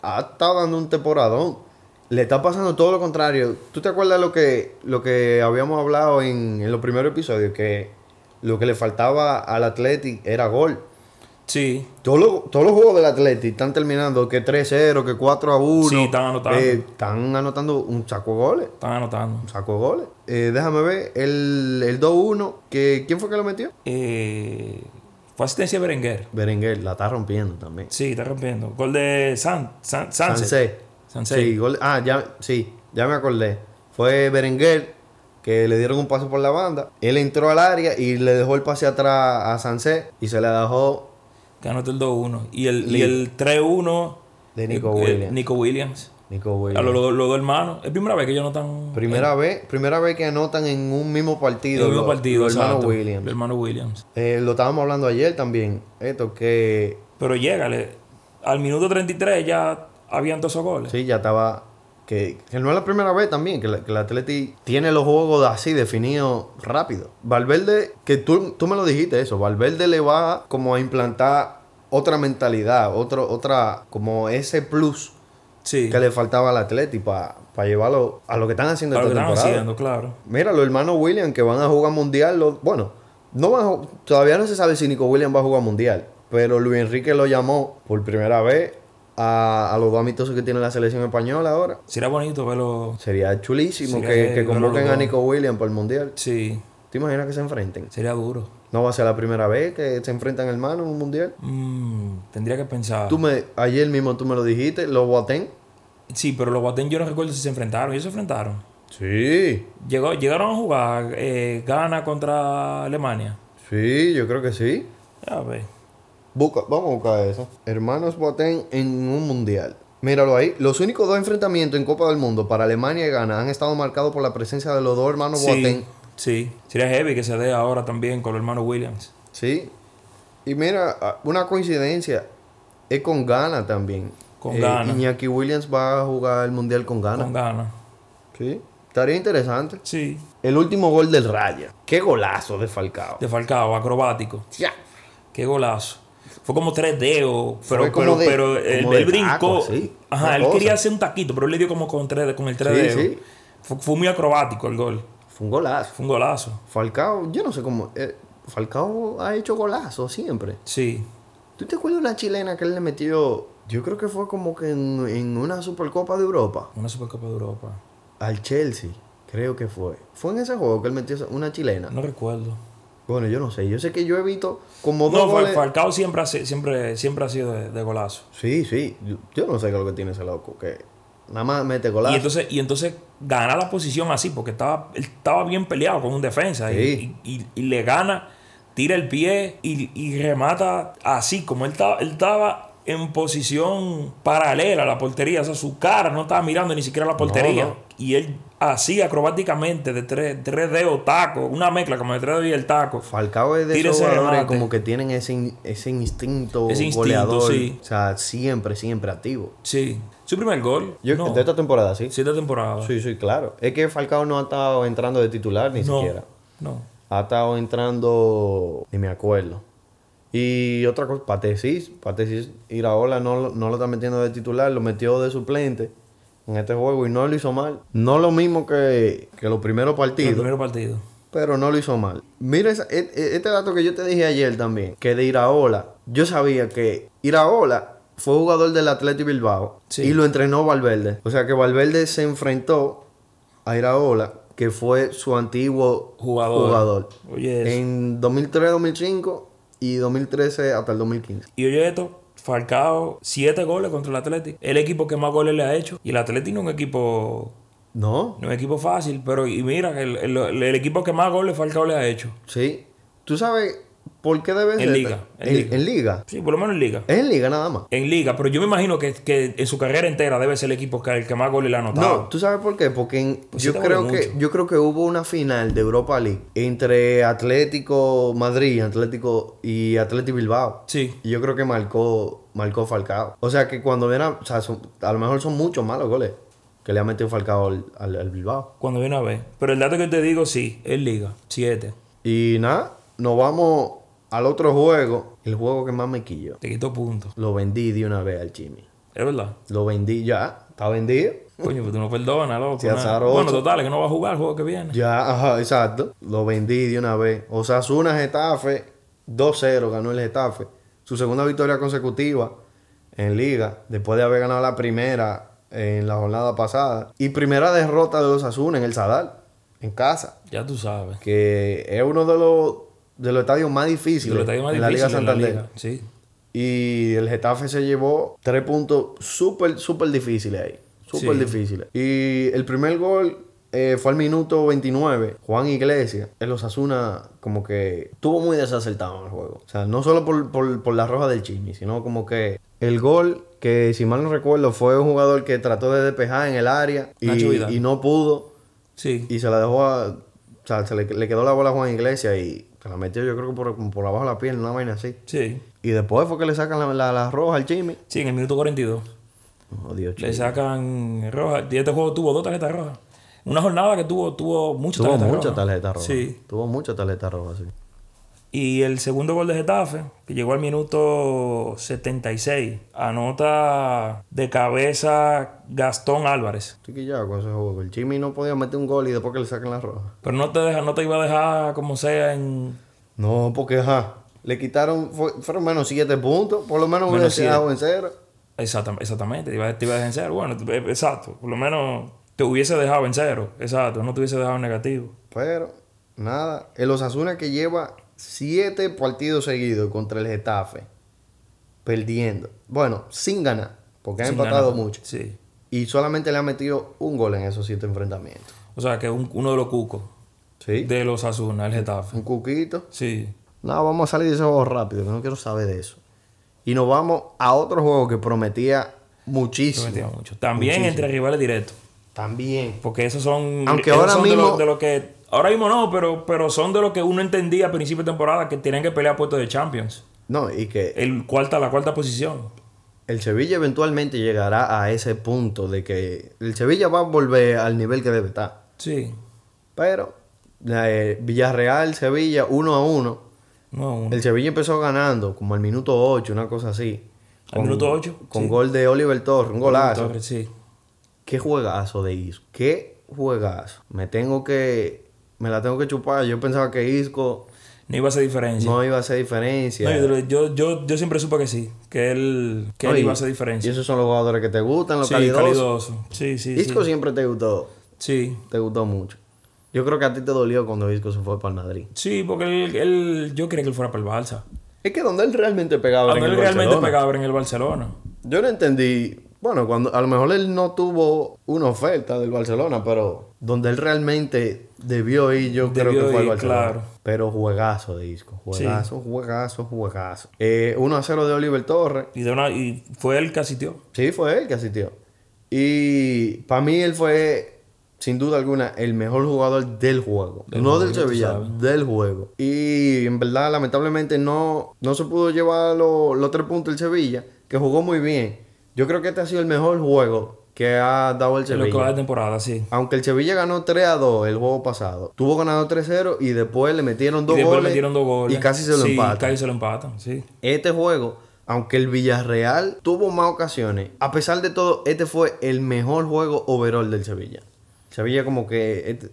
ha estado dando un temporadón. Le está pasando todo lo contrario. ¿Tú te acuerdas lo que, lo que habíamos hablado en, en los primeros episodios? Que lo que le faltaba al Athletic era gol. Sí. Todos los, todos los juegos del Athletic están terminando que 3-0, que 4-1. Sí, están anotando. Eh, están anotando un saco de goles. Están anotando. Un saco de goles. Eh, déjame ver. El, el 2-1. que ¿Quién fue que lo metió? Eh, fue asistencia de Berenguer. Berenguer. La está rompiendo también. Sí, está rompiendo. Gol de San, San, Sánchez. Sancé. Sí, gol- ah, ya, sí, ya me acordé. Fue Berenguer que le dieron un pase por la banda. Él entró al área y le dejó el pase atrás a Sancé y se le dejó Que anotó el 2-1. Y el, y el 3-1. De Nico eh, eh, Williams. Nico Williams. Nico A Williams. los los- los dos hermanos. Es primera vez que ellos notan. Primera vez, primera vez que anotan en un mismo en partido. el mismo los- partido. los exacto. Williams. Los hermanos Williams. Eh, lo estábamos hablando ayer también. Esto que Pero llégale. Al minuto 33 ya habían todos esos goles. sí, ya estaba. Que, que no es la primera vez también que, la- que el Atleti tiene los juegos así definidos rápido. Valverde, que tú, tú me lo dijiste eso, Valverde le va como a implantar otra mentalidad, otro, otra, como ese plus Sí. que le faltaba al Atleti para llevarlo a lo que están haciendo Para lo que esta están temporada. haciendo, claro. Mira, los hermanos Williams que van a jugar mundial, los- bueno, no van a todavía no se sabe si Nico Williams va a jugar mundial, pero Luis Enrique lo llamó por primera vez a, a los dos amistosos que tiene la selección española ahora. Sería bonito verlo. Sería chulísimo Sería que, que convoquen a. Nico Williams para el Mundial. Sí, ¿Te imaginas que se enfrenten? sería duro. No va a ser la primera vez que se enfrentan hermanos en un Mundial. Mm, tendría que pensar. Tú me, ayer mismo tú me lo dijiste, los Boateng. Sí, pero los Guatén yo no recuerdo si se enfrentaron. Ellos se enfrentaron. Sí, Llegó, llegaron a jugar eh, Ghana contra Alemania. sí, yo creo que sí. A ver. Busca, vamos a buscar eso. Hermanos Boateng en un mundial. Míralo ahí. Los únicos dos enfrentamientos en Copa del Mundo para Alemania y Ghana han estado marcados por la presencia de los dos hermanos Boateng. Sí, sí. Sería heavy que se dé ahora también con el hermano Williams. Sí. Y mira, una coincidencia. Es con Ghana también. Con Eh, Ghana. Iñaki Williams va a jugar el mundial con Ghana. Con Ghana. Sí. Estaría interesante. Sí. El último gol del Raya. Qué golazo de Falcao. De Falcao, acrobático. Ya. Qué golazo. Fue como tres dedos, pero, Fue como pero, de- pero él, como de él brincó. taco, sí. Ajá, él cosa. quería hacer un taquito, pero él le dio como con, tres, con el tres Sí, dedos. sí. Fue, fue muy acrobático el gol. Fue un golazo. Fue un golazo. Falcao, yo no sé cómo. eh, Falcao ha hecho golazo siempre. Sí. ¿Tú te acuerdas de una chilena que él le metió? Yo creo que fue como que en, en una Supercopa de Europa. Una Supercopa de Europa. Al Chelsea, creo que fue. Fue en ese juego que él metió una chilena. No recuerdo. Bueno, yo no sé. Yo sé que yo he visto como dos No, goles. Falcao siempre ha, si- siempre, siempre ha sido de, de golazo. Sí, sí. Yo, yo no sé qué es lo que tiene ese loco. Que nada más mete golazo. Y entonces, y entonces gana la posición así, porque estaba, él estaba bien peleado con un defensa. y- Sí. Y, y- y le gana, tira el pie y, y remata así, como él estaba, él estaba en posición paralela a la portería. O sea, su cara no estaba mirando ni siquiera la portería. no. Y él así acrobáticamente, de tres, tres dedos, taco, una mezcla como de tres dedos y el taco. Falcao es de esos jugadores como que tienen ese, in- ese instinto Ese instinto, goleador. sí. O sea, siempre, siempre activo. Sí. Su primer gol. Yo, no, De esta temporada, sí. siete temporadas. Sí, sí, claro. Es que Falcao no ha estado entrando de titular ni no, siquiera. no. Ha estado entrando, ni me acuerdo. Y otra cosa, Patesis, Patesis Iraola no, no lo está metiendo de titular, lo metió de suplente en este juego y no lo hizo mal. No lo mismo que, que los primeros partidos, primer partido. pero no lo hizo mal. Mira esa- e- e- este dato que yo te dije ayer también, que de Iraola, yo sabía que Iraola fue jugador del Atleti Bilbao Sí. y lo entrenó Valverde. O sea que Valverde se enfrentó a Iraola, que fue su antiguo Jugador. jugador. Oye. En 2003-2005 y 2013 hasta el 2015. Y oye esto, Falcao, siete goles contra el Atlético. El equipo que más goles le ha hecho. Y el Atlético no es un equipo, ¿No? no es un equipo fácil, pero y mira, el, el- el equipo que más goles Falcao le ha hecho. Sí. ¿Tú sabes por qué debe En ser? liga, en En, liga. en liga. Sí, por lo menos en liga. Es en liga nada más. En liga, pero yo me imagino que, que en su carrera entera debe ser el equipo que el que más goles le ha No, anotado. ¿tú sabes por qué? Porque en- Pues yo sí creo que mucho. yo creo que hubo una final de Europa League entre Atlético Madrid, Atlético y Atlético Bilbao. Sí, Y yo creo que marcó marcó Falcao. O sea que cuando viene, a- o sea, son- a lo mejor son muchos malos goles que le ha metido Falcao al, al- al Bilbao. cuando viene a ver. Pero el dato que te digo, sí, es liga, siete. Y nada, nos vamos al otro juego, el juego que más me quillo. Te quito puntos. Lo vendí de una vez al Jimmy. Es verdad. Lo vendí ya, está vendido. Coño, pues tú no perdonas, loco. Azaroso. Bueno, total, es que no va a jugar el juego que viene. Ya, ajá, exacto. Lo vendí de una vez. Osasuna Getafe, 2-0 ganó el Getafe. Su segunda victoria consecutiva en liga, después de haber ganado la primera en la jornada pasada. Y primera derrota de Osasuna en el Sadal, en casa, Ya tú sabes. que es uno de los, de los estadios más difíciles lo está más en la Liga en la Santander. liga. Sí. Y el Getafe se llevó tres puntos súper, súper difíciles ahí. Súper Sí. difíciles. Y el primer gol eh, fue al minuto 29. Juan Iglesias, el Osasuna, como que estuvo muy desacertado en el juego. O sea, no solo por, por- por la roja del Chimi, sino como que el gol, que si mal no recuerdo, fue un jugador que trató de despejar en el área y, y no pudo. Sí. Y se la dejó a. O sea, se le, le quedó la bola a Juan Iglesias y se la metió, yo creo que por, por abajo de la pierna, una vaina así. Sí. Y después fue que le sacan la, la, la roja al Jimmy. Sí, en el minuto 42. Oh, Dios, Le sacan roja. Y este juego tuvo dos tarjetas rojas. Una jornada que tuvo, tuvo muchas Tuvo tarjetas muchas rojas. tarjetas rojas. Sí. Tuvo muchas tarjetas rojas, sí. Y el segundo gol de Getafe, que llegó al minuto 76, anota de cabeza Gastón Álvarez. Estoy quillado con ese juego. El Jimmy no podía meter un gol y después que le saquen la roja. Pero no te deja, no te iba a dejar como sea en. No, porque ajá. Le quitaron, fue- fueron menos 7 puntos. Por lo menos siete. dejado en cero. Exactam- exactamente, te iba, te iba a dejar en cero. Bueno, te- exacto. Por lo menos te hubiese dejado en cero. Exacto, no te hubiese dejado en negativo. Pero, nada. El Osasuna que lleva 7 partidos seguidos contra el Getafe. Perdiendo. Bueno, sin ganar. Porque ha empatado ganar. mucho. Sí. Y solamente le ha metido un gol en esos 7 enfrentamientos. O sea, que un- uno de los cucos Sí. de los Asuna, el Getafe. Un cuquito. Sí. No, vamos a salir de ese juego rápido, que no quiero saber de eso. Y nos vamos a otro juego que prometía muchísimo. Prometía mucho. También Muchísimo. entre rivales directos. También. Porque esos son. Aunque esos ahora son de mismo- lo, de lo que. Ahora mismo no, pero, pero son de lo que uno entendía a principio de temporada que tenían que pelear puestos de Champions. No, y que El cuarta, la cuarta posición. el Sevilla eventualmente llegará a ese punto de que el Sevilla va a volver al nivel que debe estar. Sí. Pero eh, Villarreal, Sevilla, uno a uno. No, uno. El Sevilla empezó ganando como al minuto 8, una cosa así. ¿Al minuto ocho? Con Sí. gol de Oliver Torres, un golazo. Torres, sí. Qué juegazo de Isco. Qué juegazo. Me tengo que. Me la tengo que chupar. Yo pensaba que Isco No iba a hacer diferencia. no iba a hacer diferencia. No, yo, yo, yo, siempre supe que sí. Que él, que No, él y- iba a hacer Y diferencia. esos son los jugadores que te gustan, los sí, calidosos. calidoso. Sí, sí, Isco sí. siempre te gustó. Sí. Te gustó mucho. Yo creo que a ti te dolió cuando Isco se fue para el Madrid. Sí, porque él, él- yo quería que él fuera para el Barça. Es que donde él realmente pegaba era él en el realmente Barcelona. pegaba era en el Barcelona. Yo no entendí. Bueno, cuando a lo mejor él no tuvo una oferta del Barcelona, pero donde él realmente debió ir, yo creo que fue ir, Barcelona. claro. Pero juegazo de disco. Juegazo, juegazo, juegazo. Eh, 1 a 0 de Oliver Torres. Y, de una, y fue él que asistió. Sí, fue él que asistió. Y para mí él fue, sin duda alguna, el mejor jugador del juego. Del no juego, del Sevilla, del juego. Y en verdad, lamentablemente, no, no se pudo llevar lo- los tres puntos el Sevilla, que jugó muy bien. Yo creo que este ha sido el mejor juego que ha dado el En lo que va Sevilla. de temporada, sí. Aunque el Sevilla ganó 3 a 2 el juego pasado, tuvo ganado 3-0 y después le metieron Y dos después le goles. metieron dos goles. Y casi se lo sí, empatan. casi se lo empatan, sí. Este juego, aunque el Villarreal tuvo más ocasiones, a pesar de todo, este fue el mejor juego overall del Sevilla. Sevilla como que este-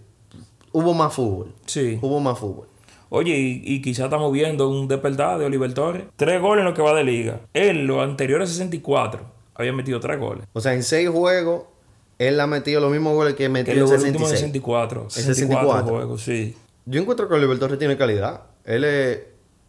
hubo más fútbol. Sí. Hubo más fútbol. Oye, y, y quizá estamos viendo un despertar de Oliver Torres. Tres goles en lo que va de liga. En los anteriores 64 había metido tres goles. O sea, en seis juegos, él ha metido los mismos goles que metió en últimos 66. 64. En 64 64. juegos, sí. Yo encuentro que Oliver Torres tiene calidad. Él es,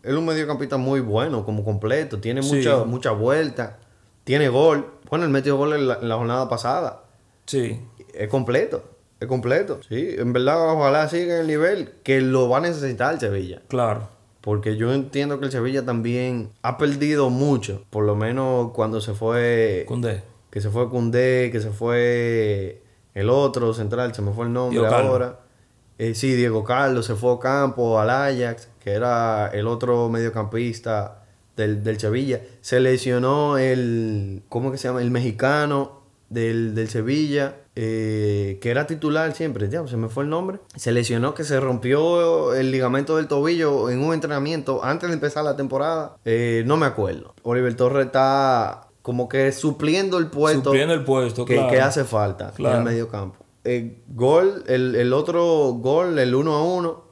él es un mediocampista muy bueno, como completo. Tiene Sí. mucha, mucha vuelta. Tiene gol. Bueno, él metió gol en la, en la jornada pasada. Sí. Es completo. Es completo. Sí, en verdad, ojalá siga en el nivel que lo va a necesitar el Sevilla. Claro. Porque yo entiendo que el Sevilla también ha perdido mucho. Por lo menos cuando se fue. Cundé. Que se fue Cundé, que se fue el otro central, se me fue el nombre Diego ahora. Eh, sí, Diego Carlos, se fue Ocampo al Ajax, que era el otro mediocampista del, del Sevilla. Se lesionó el, ¿cómo que se llama? El mexicano del, del Sevilla, eh, que era titular siempre, ya, se me fue el nombre. Se lesionó que se rompió el ligamento del tobillo en un entrenamiento antes de empezar la temporada. Eh, no me acuerdo. Oliver Torres está como que supliendo el puesto Supliendo el puesto, que, claro. que hace falta Claro. en el medio campo. El gol, el, el otro gol, el 1 a 1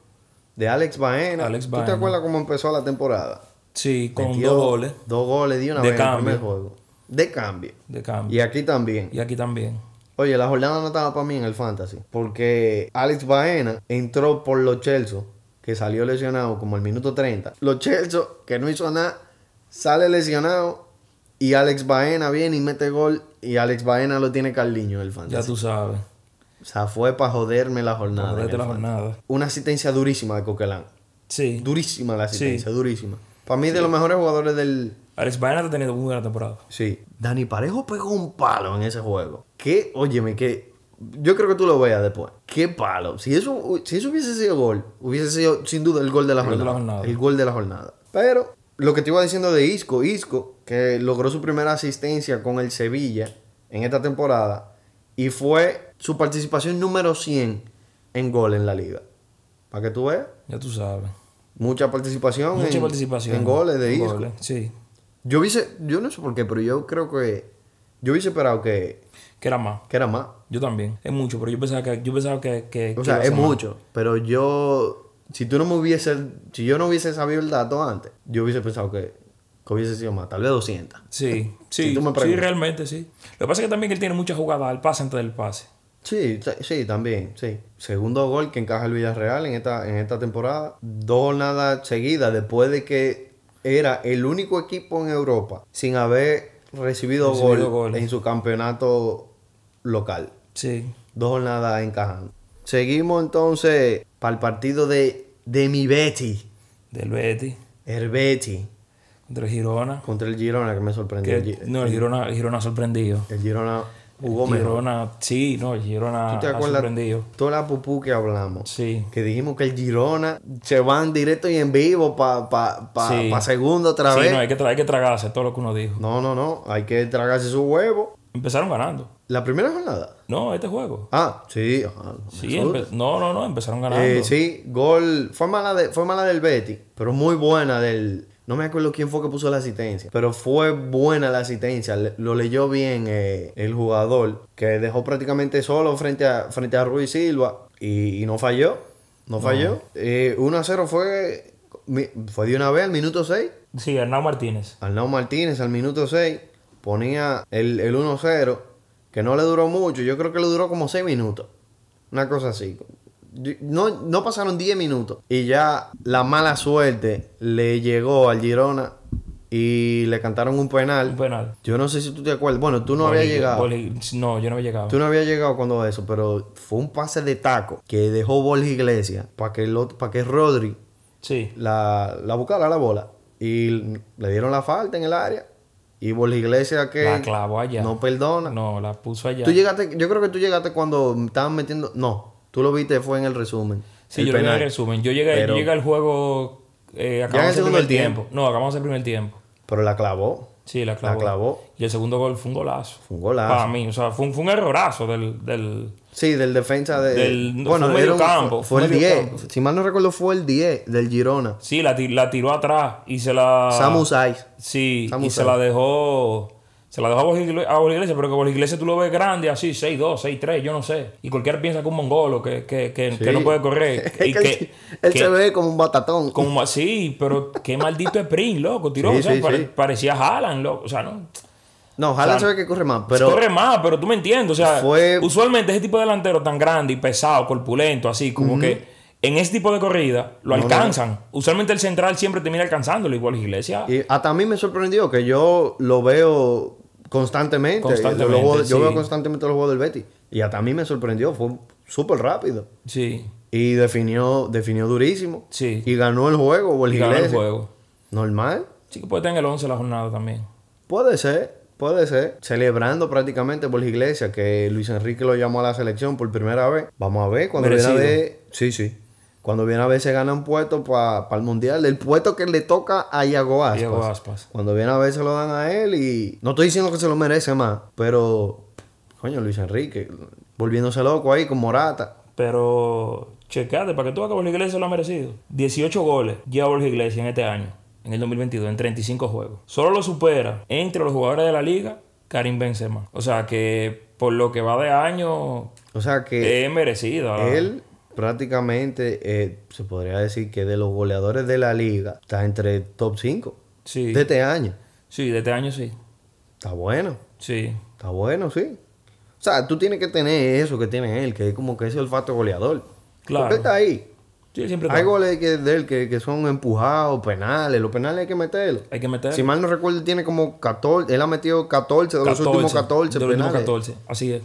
de Alex Baena. Alex ¿Tú te acuerdas cómo empezó la temporada? Sí, con Metió dos goles Dos goles de una De vez en el primer cambio. juego. De cambio. de cambio. Y aquí también. Y aquí también. Oye, la jornada no estaba para mí en el fantasy. Porque Alex Baena entró por los Chelsea, que salió lesionado como al minuto 30. Los Chelsea, que no hizo nada, sale lesionado. Y Alex Baena viene y mete gol. Y Alex Baena lo tiene Carliño en el fantasy. Ya tú sabes. O sea, fue para joderme la jornada. Joderte la el fantasy. jornada. Una asistencia durísima de Coquelán. Sí. Durísima la asistencia, durísima. Para mí, de los mejores jugadores del. Alex Baena ha tenido muy buena temporada. Sí. Dani Parejo pegó un palo en ese juego. Que, óyeme, que. Yo creo que tú lo veas después. Qué palo. Si eso, si eso hubiese sido gol, hubiese sido sin duda el gol de la, El gol de jornada, la jornada. El gol de la jornada. Pero lo que te iba diciendo de Isco, Isco, que logró su primera asistencia con el Sevilla en esta temporada. Y fue su participación número 100 en gol en la liga. Para que tú veas. Ya tú sabes. Mucha participación, Mucha en, participación. en goles de En Isco. goles, Sí. Yo hubiese, yo no sé por qué, pero yo creo que yo hubiese esperado que, Que era más. que era más. Yo también. Es mucho, pero yo pensaba que, yo pensaba que, que- O que sea, es más. mucho, pero yo si tú no me hubiese, si yo no hubiese sabido el dato antes, yo hubiese pensado que, que hubiese sido más, tal vez 200. Sí, sí, Si tú me sí, realmente sí. Lo que pasa es que también él tiene mucha jugada al pase antes del pase. Sí, sí, sí, también, sí. Segundo gol que encaja el Villarreal en esta, en esta temporada. Dos jornadas seguidas después de que era el único equipo en Europa sin haber recibido, Recibido gol goles. en su campeonato local. Sí. Dos jornadas encajando. Seguimos entonces para el partido de, de mi Betty, Del Betty. el Betty, Contra el Girona. contra el Girona que me sorprendió. Que, no, el Girona, el Girona ha sorprendido. el Girona jugó El mejor. Girona, sí, no, Girona ¿Tú te ha acuerdas sorprendido. toda la pupú que hablamos? Sí. Que dijimos que el Girona se van directo y en vivo para pa, pa, Sí. pa segundo otra Sí, vez. no, No, hay que, tra- hay que tragarse todo lo que uno dijo. no, no, Hay que tragarse su huevo. Empezaron ganando. La primera jornada. No, este juego. Ah, sí. ajá, no me Sí, no, no, no, empezaron ganando. Eh, sí, gol. Fue mala, de, fue mala del Betty, pero muy buena del. No me acuerdo quién fue que puso la asistencia, pero fue buena la asistencia. le- Lo leyó bien eh, el jugador, que dejó prácticamente solo frente a, frente a Ruiz Silva y, y no falló. No falló. Eh, 1 a 0 fue, fue de una vez al minuto 6. Sí, Hernán Martínez. Arnau Martínez al minuto 6 ponía el, el 1-0, que no le duró mucho, yo creo que le duró como 6 minutos. Una cosa así. No, no pasaron 10 minutos y ya la mala suerte le llegó al Girona y le cantaron un Un penal. penal. Yo no sé si tú te acuerdas. Bueno, tú no habías Boli- llegado. Boli- no, yo no había llegado. Tú no habías llegado cuando eso, pero fue un pase de taco que dejó Borja Iglesias para que, el otro- para que Rodri Sí. la, la buscara la bola y le dieron la falta en el área y Borja Iglesias que La clavó allá. no perdona. No, la puso allá. Tú llegaste, yo creo que tú llegaste cuando estaban metiendo, no, tú lo viste fue en el resumen. Sí, el yo lo vi en el resumen. Yo llegué, Pero- yo llegué al juego. Eh, acabamos el segundo primer tiempo. tiempo. No, acabamos el primer tiempo. Pero la clavó, Sí, la clavó. la clavó, Y el segundo gol fue un golazo. fue un golazo. Para mí, o sea, fue un, fue un errorazo del, del, Sí, del defensa de Del- bueno, fue medio campo, fue, fue el medio 10, campo. si mal no recuerdo fue el 10 del Girona. Sí, la, la tiró atrás y se la. Samu Saiz. Sí, Samu y se la dejó. Se la dejó a Borja Iglesias, pero que Borja Iglesias tú lo ves grande, así, 6'2, 6'3, yo no sé. Y cualquiera piensa que un mongolo, que, que, que, que no puede correr. Y que él, se ve como un batatón. como sí, pero qué maldito sprint, loco, tiró. Sí, o sea, sí, pare- sí. parecía Haaland, loco. O sea, no. No, Haaland o sea, se ve que corre más, pero corre más, pero tú me entiendes. O sea, Fue- usualmente ese tipo de delantero tan grande y pesado, corpulento, así, como que en ese tipo de corrida lo No, no, no. alcanzan. Usualmente el central siempre termina alcanzándolo, igual Iglesias. Y hasta a mí me sorprendió que yo lo veo constantemente. Constantemente, Los juegos- Yo veo constantemente los juegos del Betty. Y hasta a mí me sorprendió. Fue súper rápido. Sí, Y definió, definió durísimo. sí. Y ganó el juego. Borja Y ganó el juego. Normal. Sí que puede estar en el 11 la jornada también. Puede ser. Puede ser. Celebrando prácticamente Borja Iglesias que Luis Enrique lo llamó a la selección por primera vez. Vamos a ver. Cuando viene Merecido. ver... Sí, sí. Cuando viene a ver se gana un puesto para el Mundial. El puesto que le toca a Iago Aspas. Diego Aspas. Cuando viene a ver se lo dan a él y... No estoy diciendo que se lo merece más, pero... Coño, Luis Enrique, volviéndose loco ahí con Morata. Pero chequeate, para que tú veas que Borja Iglesias lo ha merecido. 18 goles lleva Borja Iglesias en este año, en el 2022, en 35 juegos. Solo lo supera entre los jugadores de la liga Karim Benzema. O sea que por lo que va de año O sea que es merecido. él prácticamente eh, se podría decir que de los goleadores de la liga está entre top 5 Sí, de este año. sí, de este año sí. Está bueno, Sí, está bueno, sí. O sea, tú tienes que tener eso que tiene él, que es como que ese olfato goleador. Claro. Porque está ahí. sí, siempre Hay está. goles que, de él que, que son empujados, penales. Los penales hay que meterlos. Hay que meter Si mal no recuerdo, tiene como 14. Él ha metido 14 de los últimos 14 de los últimos penales. 14. Así es.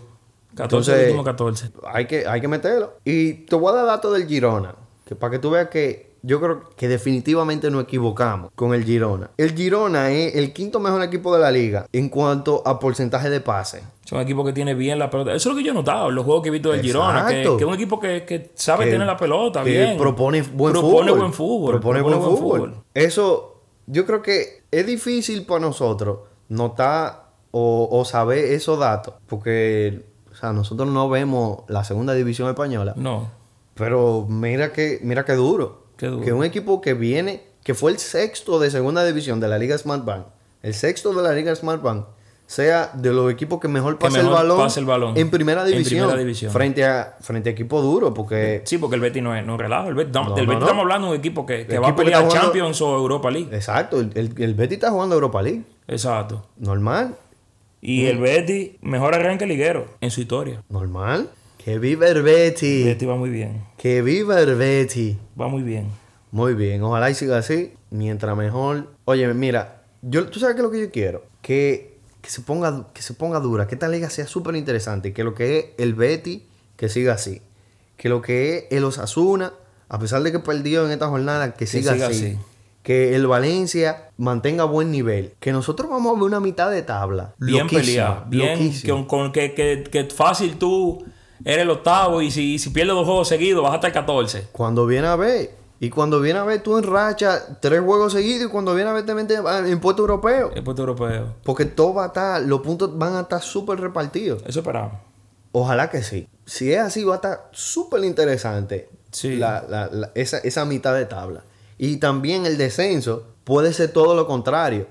14 de Entonces- los últimos 14. Hay que, hay que meterlo. Y te voy a dar datos del Girona. Que para que tú veas que yo creo que definitivamente nos equivocamos con el Girona. El Girona es el quinto mejor equipo de la liga en cuanto a porcentaje de pase. Es un equipo que tiene bien la pelota. Eso es lo que yo he notado en los juegos que he visto del Girona. Que, que es un equipo que, que sabe Que- tener la pelota bien. propone buen Propone fútbol. buen fútbol. Propone, buen, fútbol. Eso, yo creo que es difícil para nosotros notar o, o saber esos datos. Porque, o sea, nosotros no vemos la segunda división española. No. Pero mira que, mira que duro. Qué duro. Que un equipo que viene, que fue el sexto de segunda división de la Liga Smart Bank, el sexto de la Liga Smart Bank, sea de los equipos que mejor pase, el, balón pase el balón en primera en división, primera división. frente a frente a equipos duros porque Sí, porque el Betis no es, no relajo. El Betis, No, del no, Betis estamos hablando de un equipo que, va a equipo pelear jugando- Champions o Europa League. exacto, el, el, el Betis está jugando Europa League, Exacto. normal, Y el Betis, mejor arranque liguero en su historia. normal. Que viva el El Betis, Betis va muy bien. que viva el Betis. Va muy bien. Muy bien, ojalá y siga así, mientras mejor. Oye, mira, yo, tú sabes qué es lo que yo quiero, que, que se ponga que se ponga dura, que esta liga sea súper interesante, que lo que es el Betty que siga así, que lo que es el Osasuna, a pesar de que perdió en esta jornada, que siga, siga así. así. Que el Valencia mantenga buen nivel. Que nosotros vamos a ver una mitad de tabla. Bien peleado. Bien, con, con que, que, que fácil tú eres el octavo y si, si pierdes dos juegos seguidos vas hasta el 14. Cuando viene a ver, y cuando viene a ver tú en racha tres juegos seguidos y cuando viene a ver te meten en puesto europeo. El puesto europeo. Porque todo va a estar, los puntos van a estar súper repartidos. Eso esperamos. Ojalá que sí. Si es así, va a estar súper interesante Sí. la- la- la- esa, esa mitad de tabla. Y también el descenso puede ser todo lo contrario.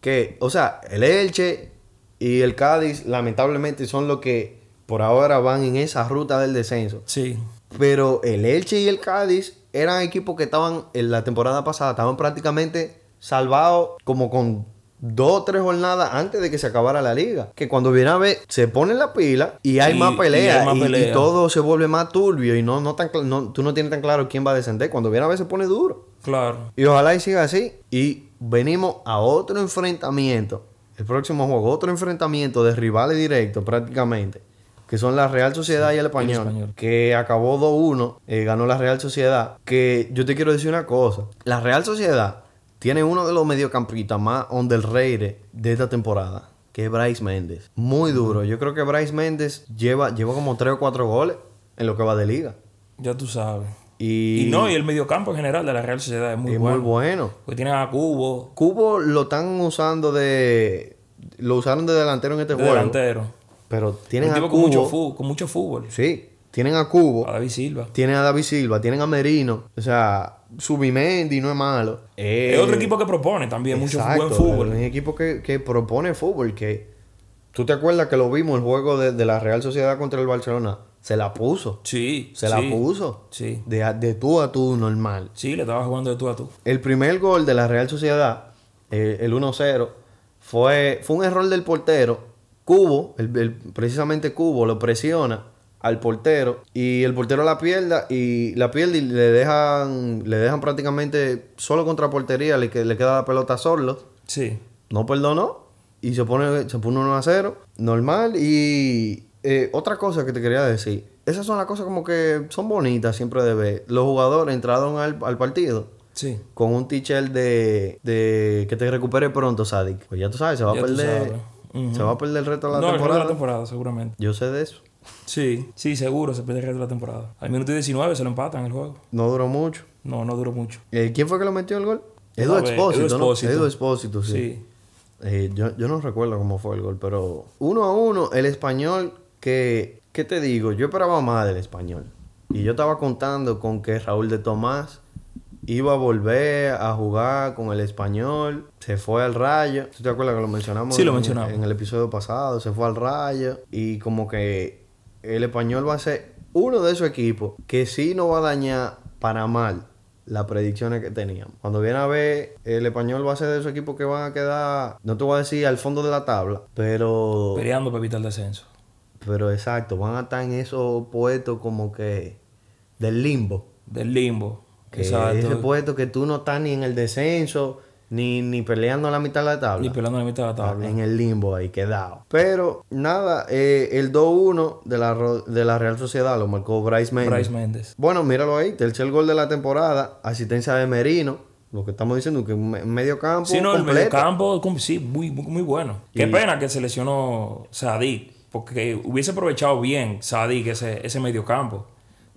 Que, o sea, el Elche y el Cádiz, lamentablemente, son los que por ahora van en esa ruta del descenso. Sí. Pero el Elche y el Cádiz eran equipos que estaban en la temporada pasada, estaban prácticamente salvados como con dos o tres jornadas antes de que se acabara la liga. Que cuando viene a ver, se pone la pila y hay Y- más peleas más y, y pelea. todo se vuelve más turbio y no, no tan, no, tú no tienes tan claro quién va a descender. Cuando viene a ver, se pone duro. Claro. Y ojalá y siga así. Y venimos a otro enfrentamiento. El próximo juego, otro enfrentamiento de rivales directos prácticamente. Que son la Real Sociedad y el Español. Español. Que acabó 2-1. eh, ganó la Real Sociedad. Que yo te quiero decir una cosa. La Real Sociedad tiene uno de los mediocampistas más underrated de esta temporada. Que es Bryce Méndez. Muy duro. Yo creo que Bryce Méndez lleva, lleva como 3 o 4 goles en lo que va de liga. Ya tú sabes. Y, Y, no, y el mediocampo en general de la Real Sociedad es muy es bueno. muy bueno. Porque tienen a Cubo Cubo lo están usando de. Lo usaron de delantero en este de juego. delantero. Pero tienen Un a tipo Cubo. con mucho, fu- con mucho fútbol. Sí, tienen a Cubo. A David Silva. Tienen a David Silva, tienen a Merino. O sea, Subimendi no es malo. Es otro equipo que propone también mucho Eh, buen fútbol. Es un equipo que, que propone fútbol. Que tú te acuerdas que lo vimos el juego de, de la Real Sociedad contra el Barcelona. Se la puso. Sí. Se sí, la puso. Sí. De, de tú a tú normal. Sí, le estaba jugando de tú a tú. El primer gol de la Real Sociedad, eh, el 1-0, fue, fue un error del portero. Cubo, el- el- precisamente Cubo, lo presiona al portero y el portero la pierda y la pierde y le dejan, le dejan prácticamente solo contra portería, le, que- le queda la pelota solo. Sí. No perdonó y se pone, se pone 1 a 0, normal. Y eh, otra cosa que te quería decir, esas son las cosas como que son bonitas siempre de ver. Los jugadores entraron al, al partido Sí. con un teacher de, de que te recupere pronto, Sadik. Pues ya tú sabes, se va a Ya perder. Se va a perder el resto de la no, el resto de temporada. la temporada, seguramente. Yo sé de eso. Sí, sí, seguro se pierde el resto de la temporada. Al minuto 19 se lo empatan el juego. No duró mucho. No, no duró mucho. Eh, ¿Quién fue que lo metió el gol? Edu Expósito, ¿no? Edu Expósito, sí. Sí. Eh, yo, yo no recuerdo cómo fue el gol, pero uno a uno, el español que, ¿qué te digo? Yo esperaba más del español. Y yo estaba contando con que Raúl de Tomás iba a volver a jugar con el español. Se fue al rayo. ¿Tú te acuerdas que lo mencionamos? Sí, lo en- mencionamos. En el episodio pasado. Se fue al rayo. Y como que el español va a ser uno de esos equipos que sí no va a dañar para mal las predicciones que teníamos. Cuando viene a ver, el español va a ser de esos equipos que van a quedar, no te voy a decir al fondo de la tabla, pero... Peleando para evitar el descenso. Pero exacto, van a estar en esos puestos como que del limbo. Del limbo. Que Exacto. ese puesto que tú no estás ni en el descenso, ni, ni peleando a la mitad de la tabla. Y peleando la mitad de la tabla. En el limbo ahí quedado. Pero nada, eh, el 2-1 de la, de la Real Sociedad lo marcó Bryce Méndez. Bryce Méndez. Bueno, míralo ahí, tercer gol de la temporada, asistencia de Merino, lo que estamos diciendo que medio campo Sí, no, el completo. mediocampo, com- sí, muy, muy, muy bueno. Qué pena que se lesionó Sadik, porque hubiese aprovechado bien Sadik ese, ese mediocampo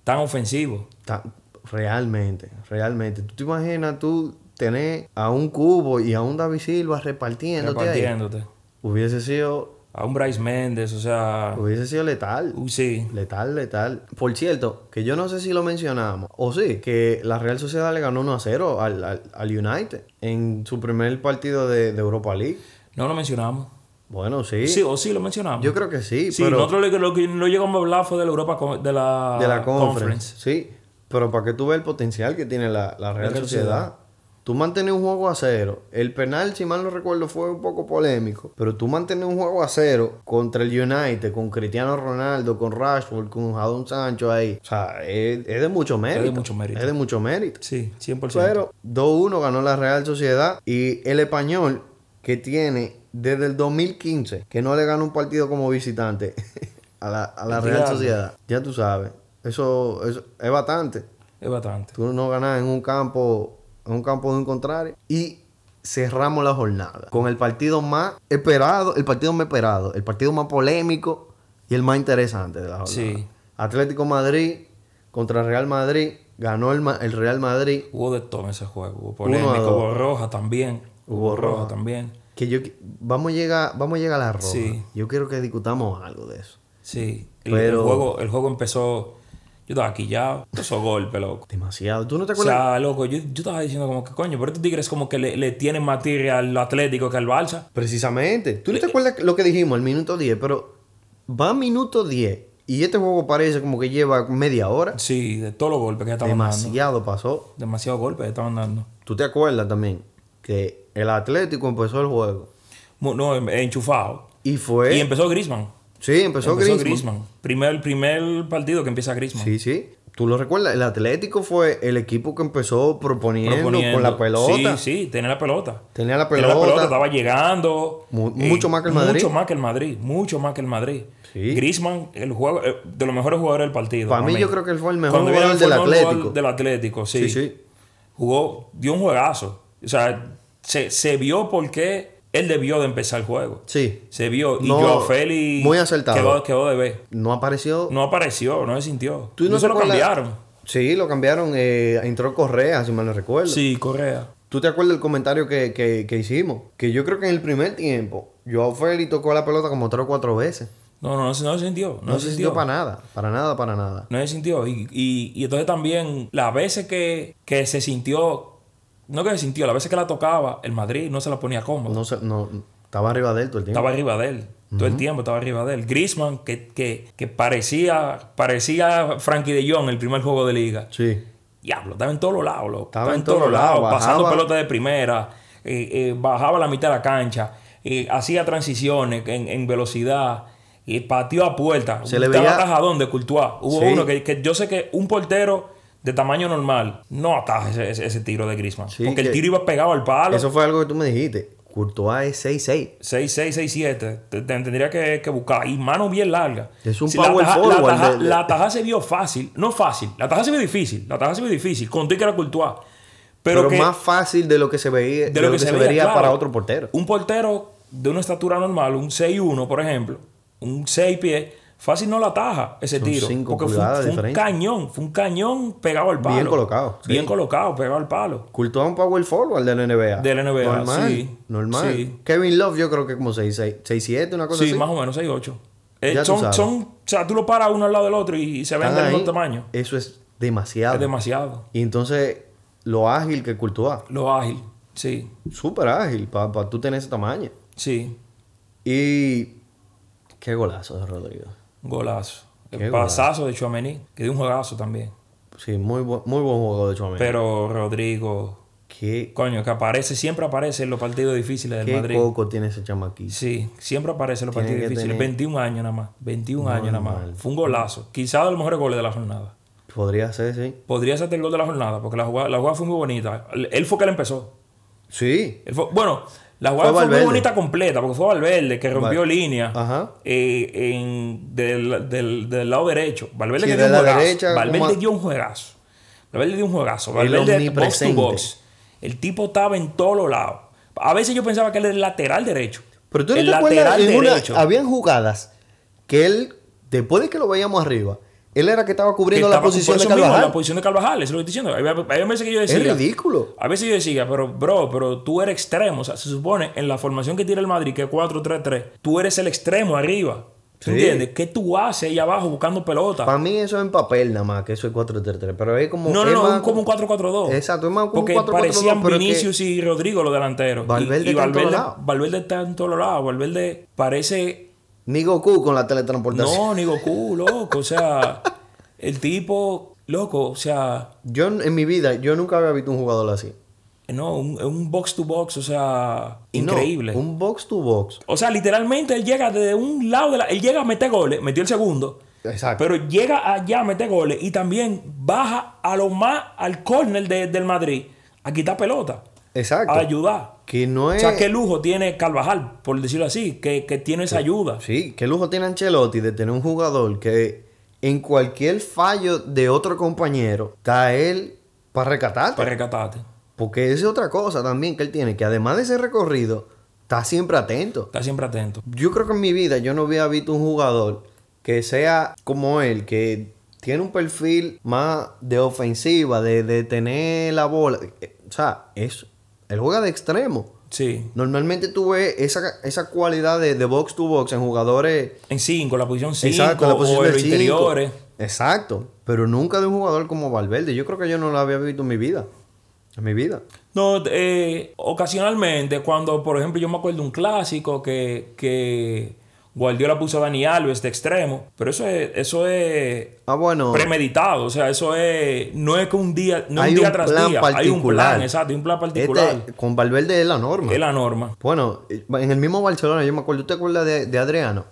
tan ofensivo. Ta- realmente, realmente. ¿Tú te imaginas tú tener a un Cubo y a un David Silva repartiéndote ahí? Repartiéndote. Hubiese sido, A un Bryce Méndez, o sea. hubiese sido letal. Sí. Letal, letal. Por cierto, que yo no sé si lo mencionamos, o sí, que la Real Sociedad le ganó 1 a 0 al, al, al United en su primer partido de, de Europa League. No lo mencionamos. Bueno, sí. Sí, o sí lo mencionamos. Yo creo que sí, Sí, pero nosotros lo, lo que no llegamos a hablar fue de la Europa de la, de la conference. Sí, pero para que tú veas el potencial que tiene la, la Real Real Sociedad. Sociedad. Tú mantener un juego a cero. El penal, si mal no recuerdo, fue un poco polémico. Pero tú mantener un juego a cero contra el United, con Cristiano Ronaldo, con Rashford, con Jadon Sancho ahí. O sea, es, es de mucho mérito. mucho mérito. Es de mucho mérito. Sí, 100%. Pero 2-1 ganó la Real Sociedad y el español que tiene desde el 2015 que no le gana un partido como visitante a la, a la Real. Sociedad. Ya tú sabes. Eso, eso es bastante. es bastante. Tú no ganas en un campo, en un campo de un contrario. Y cerramos la jornada con el partido más esperado, el partido más esperado, el partido más polémico y el más interesante de la jornada. Sí. Atlético Madrid contra Real Madrid. Ganó el, Real Madrid. Hubo de todo en ese juego. Hubo a polémico, hubo roja también. Hubo roja, roja. también. Que yo vamos a llegar, vamos a llegar a la roja. Sí. Yo quiero que discutamos algo de eso. Sí. El, Pero- el juego, el juego empezó. Yo estaba aquí ya. Esos golpes, loco. Demasiado. ¿Tú no te O acuerdas? sea, loco, yo, yo estaba diciendo como que coño, pero estos tigres como que le, le tienen más tigre al Atlético que al Barça. Precisamente. ¿Tú no te acuerdas lo que dijimos al minuto 10? Pero va a minuto 10 y este juego parece como que lleva media hora. Sí, de todos los golpes que estaban dando. Demasiado pasó. Demasiados golpes que estaban dando. ¿Tú te acuerdas también que el Atlético empezó el juego No, en- enchufado. y fue... Y empezó Griezmann. Sí, empezó, empezó Griezmann. Griezmann. Primer, primer partido que empieza Griezmann. Sí, sí. ¿Tú lo recuerdas? El Atlético fue el equipo que empezó proponiendo, Proponiendo. con la pelota. Sí, sí, tenía la pelota. Tenía la Tenía pelota. la pelota, estaba llegando. Mu- mucho más que el Madrid. Mucho más que el Madrid. Mucho más que el Madrid. Sí. Griezmann, el juego, eh, de los mejores jugadores del partido. Para mí, yo creo que él fue el mejor jugador del el Atlético. jugador Del Atlético, sí. Sí, sí. Jugó, dio un juegazo. O sea, se, se vio por qué él debió de empezar el juego. Sí. Se vio. Y No, Joao Félix muy acertado. Quedó, quedó de ver. No apareció. No apareció, no se sintió. ¿Tú no no se lo cambiaron. Sí, lo cambiaron. eh, entró Correa, si mal no recuerdo. Sí, Correa. ¿Tú te acuerdas del comentario que, que, que hicimos? Que yo creo que en el primer tiempo, Joao Félix tocó la pelota como tres o cuatro veces. No, no, no, se- no se sintió. No, No, se se sintió. sintió para nada. Para nada, para nada. No se sintió. Y, y, y entonces también, las veces que, que se sintió, no que se sintió, las veces que la tocaba, el Madrid no se la ponía cómodo. No, sé, no estaba arriba de él todo el tiempo. Estaba arriba de él. Todo el tiempo estaba arriba de él. Griezmann, que, que, que parecía, parecía Frankie de Jong el primer juego de liga. Sí. Diablo, estaba en todos los lados, loco. Estaba en todos lados, pasando pelota de primera, eh, eh, bajaba la mitad de la cancha, eh, hacía transiciones en, en velocidad, y pateó a puerta. Se le Estaba veía- de Courtois. Hubo Sí. uno que, que yo sé que un portero de tamaño normal no ataja ese, ese- ese tiro de Griezmann. Sí, porque el que- tiro iba pegado al palo. Eso fue algo que tú me dijiste. Courtois es 6-6. 6-6, 6-7. Te, te tendría que, que buscar. Y mano bien larga. Es un la power taja- forward La taja, de- de- la taja se vio fácil. No fácil. La taja se vio difícil. La taja se vio difícil. Conté que era Courtois. Pero, Pero, que más fácil de lo que se veía, de, lo que, se, veía, vería claro. para otro portero. Un portero de una estatura normal, un 6-1, por ejemplo, un 6 pies, fácil no la taja ese Son tiro. cinco porque fue, fue un cañón. Fue un cañón pegado al palo. Bien colocado, sí. Bien colocado, pegado al palo. Courtois es un power forward de la NBA. De la NBA, Normal. sí. Normal. Sí. Kevin Love yo creo que como 6-6. 6-7, una cosa Sí, así. más o menos 6-8. Eh, son, son, o sea, tú lo paras uno al lado del otro y se ven del mismo tamaño. Eso es demasiado. Es demasiado. Y entonces, lo ágil que Courtois. Lo ágil. Sí, Súper ágil para tú tener ese tamaño. sí. Y. Qué golazo de Rodrigo. Golazo. Qué El pasazo de Chouameni, que dio un juegazo también. Sí, muy, bu- muy buen juego de Chouameni. Pero Rodrigo, Qué, coño, que aparece, siempre aparece en los partidos difíciles del qué Madrid. coco tiene ese chamaquito. Sí, siempre aparece en los Tiene partidos difíciles. tener- 21 años nada más. 21 años nada más. Fue un golazo. Quizá de los mejores goles de la jornada. Podría ser, sí. Podría ser el gol de la jornada, porque la jugada, la jugada fue muy bonita. Él- Él fue que la empezó. Sí. Él fue- bueno, la jugada Fue fue, muy bonita completa, porque fue Valverde que rompió Val- línea Ajá. eh, en- del, del- del lado derecho. Valverde Sí, que de dio un la juegazo. derecha, Valverde como- dio un juegazo. Valverde dio un juegazo. El Valverde box to box. El tipo estaba en todos los lados. A veces yo pensaba que él era el lateral derecho. Pero tú no el te acuerdas, en una- derecho. habían jugadas que él, después de que lo veíamos arriba, él era que estaba que cubriendo la estaba- posición por de eso mismo, Carvajal. la posición de Carvajal, eso es lo que estoy diciendo. Había veces que yo decía. Es ridículo. A veces yo decía, pero bro, pero tú eres extremo. O sea, se supone en la formación que tiene el Madrid, que es 4-3-3, tú eres el extremo arriba. ¿Tú Sí. entiendes? ¿Qué tú haces ahí abajo buscando pelota? Para mí eso es en papel nada más, que eso es 4-3-3. Pero es como. no, no, es no, un- como un 4-4-2. Exacto, es más como un Porque 4-4-2, parecían pero es que- Vinicius y Rodrigo los delanteros. Y- Valverde y, está en todos Valverde, lados. Valverde está en todos lados. Valverde parece Ni Goku con la teletransportación. No, ni Goku, loco. O sea, el tipo, loco, o sea, Yo en mi vida, yo nunca había visto un jugador así. no, un, un box to box, o sea, no, increíble. un box to box. O sea, literalmente él llega desde un lado de la. Él llega a meter goles, metió el segundo. Exacto. Pero llega allá a meter goles y también baja a lo más al córner de- del Madrid a quitar pelota, Exacto. a ayudar. Que no O es. sea, qué lujo tiene Carvajal, por decirlo así, que, que tiene esa ayuda. Sí, qué lujo tiene Ancelotti de tener un jugador que en cualquier fallo de otro compañero está él para rescatarte. Para rescatarte. Porque es otra cosa también que él tiene, que además de ese recorrido, está siempre atento. Está siempre atento. Yo creo que en mi vida yo no había visto un jugador que sea como él, que tiene un perfil más de ofensiva, de, de tener la bola. Eh, O sea, es, él juega de extremo. Sí. Normalmente tú ves esa, esa cualidad de, de box to box en jugadores En 5, la posición 5, Exacto, la posición o del los cinco. interiores. Exacto. Pero nunca de un jugador como Valverde. Yo creo que yo no lo había visto en mi vida. En mi vida. No, eh, ocasionalmente, cuando, por ejemplo, yo me acuerdo de un clásico que, que Guardiola puso a Dani Alves de extremo, pero eso es, eso es Ah, bueno. premeditado, o sea, eso es, no es que un día, no Hay un día un tras plan día, hay un particular. plan, exacto, hay un plan particular, Este, con Valverde es la norma. es la norma. Bueno, en el mismo Barcelona, yo me acuerdo, ¿tú te acuerdas de, de Adriano?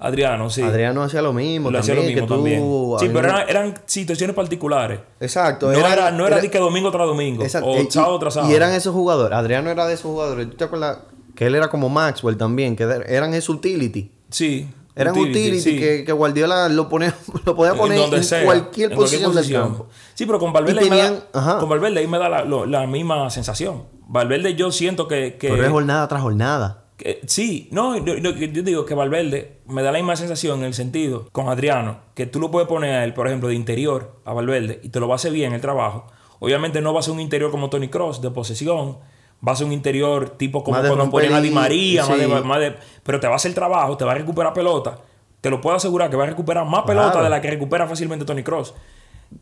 Adriano, sí. Adriano hacía lo mismo lo hacía lo mismo tú, también. Sí, pero eran, eran situaciones particulares. Exacto. No era, no era, de que domingo tras domingo, Exacto, o y- sábado tras sábado. Y eran esos jugadores. Adriano era de esos jugadores. ¿Tú te acuerdas que él era como Maxwell también? Que eran esos utility. Sí. Eran utility, sí. que, que Guardiola lo, ponía, lo podía poner en, sea, cualquier en posición del campo. Sí, pero con Valverde, ahí me da, con Valverde ahí me da la, lo- la misma sensación. Valverde yo siento que... que- Pero es jornada tras jornada. que- sí, no, no, yo digo que Valverde me da la misma sensación en el sentido con Adriano, que tú lo puedes poner a él, por ejemplo, de interior a Valverde y te lo va a hacer bien el trabajo. Obviamente no va a ser un interior como Tony Cross de posesión, va a ser un interior tipo como cuando ponen a Di María, más de- sí. más de- pero te va a hacer trabajo, te va a recuperar pelota. Te lo puedo asegurar que va a recuperar más pelota Claro. de la que recupera fácilmente Tony Cross.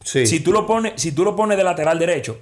Sí. Si tú lo pones, si tú lo pones de lateral derecho,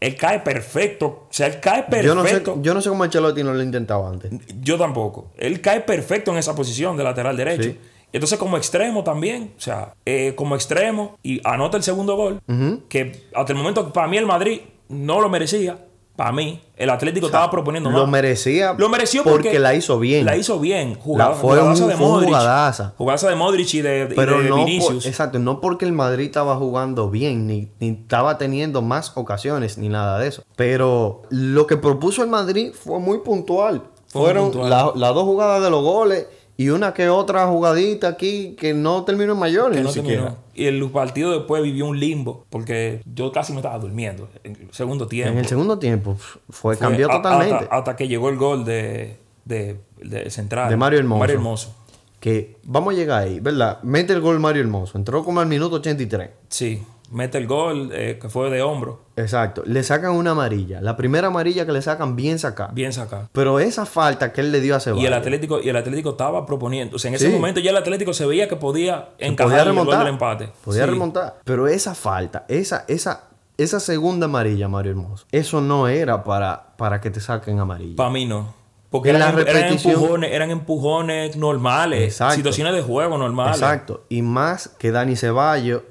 él cae perfecto. O sea, él cae perfecto. yo, no sé, yo no sé cómo Ancelotti no lo intentaba antes. Yo tampoco. Él cae perfecto en esa posición de lateral derecho. Sí. Entonces, como extremo también, o sea, eh, como extremo, y anota el segundo gol, que hasta el momento, para mí, el Madrid no lo merecía. Para mí, el Atlético estaba proponiendo Lo más. merecía Lo mereció porque, porque, la hizo bien. La hizo bien. Jugada, La fue jugadaza un- de Modric. jugadaza. Jugadaza de Modric y de, y Pero de no por, Vinicius. exacto, no porque el Madrid estaba jugando bien, ni, ni estaba teniendo más ocasiones, ni nada de eso. Pero lo que propuso el Madrid fue muy puntual. Fue Fueron la- las dos jugadas de los goles y una que otra jugadita aquí que no terminó en mayores que no siquiera. Y el partido después vivió un limbo, porque yo casi me estaba durmiendo en el segundo tiempo. En el segundo tiempo fue, Fue cambió a- totalmente. Hasta, hasta que llegó el gol de, de, de Central. De Mario Hermoso. Mario Hermoso. Que vamos a llegar ahí, ¿verdad? Mete el gol Mario Hermoso. Entró como al minuto 83. Sí, mete el gol eh, que fue de hombro. Exacto. Le sacan una amarilla. La primera amarilla que le sacan bien sacada. Bien sacado. Pero esa falta que él le dio a Ceballos. Y el Atlético, y el Atlético estaba proponiendo. O sea, en ese Sí. momento ya el Atlético se veía que podía encajar podía el gol remontar. del empate. Podía Sí. remontar. Pero esa falta, esa, esa, esa segunda amarilla, Mario Hermoso, eso no era para, para que te saquen amarilla. Para mí no. Porque En eran, la eran empujones, eran empujones normales. Exacto. Situaciones de juego normales. Exacto. Y más que Dani Ceballos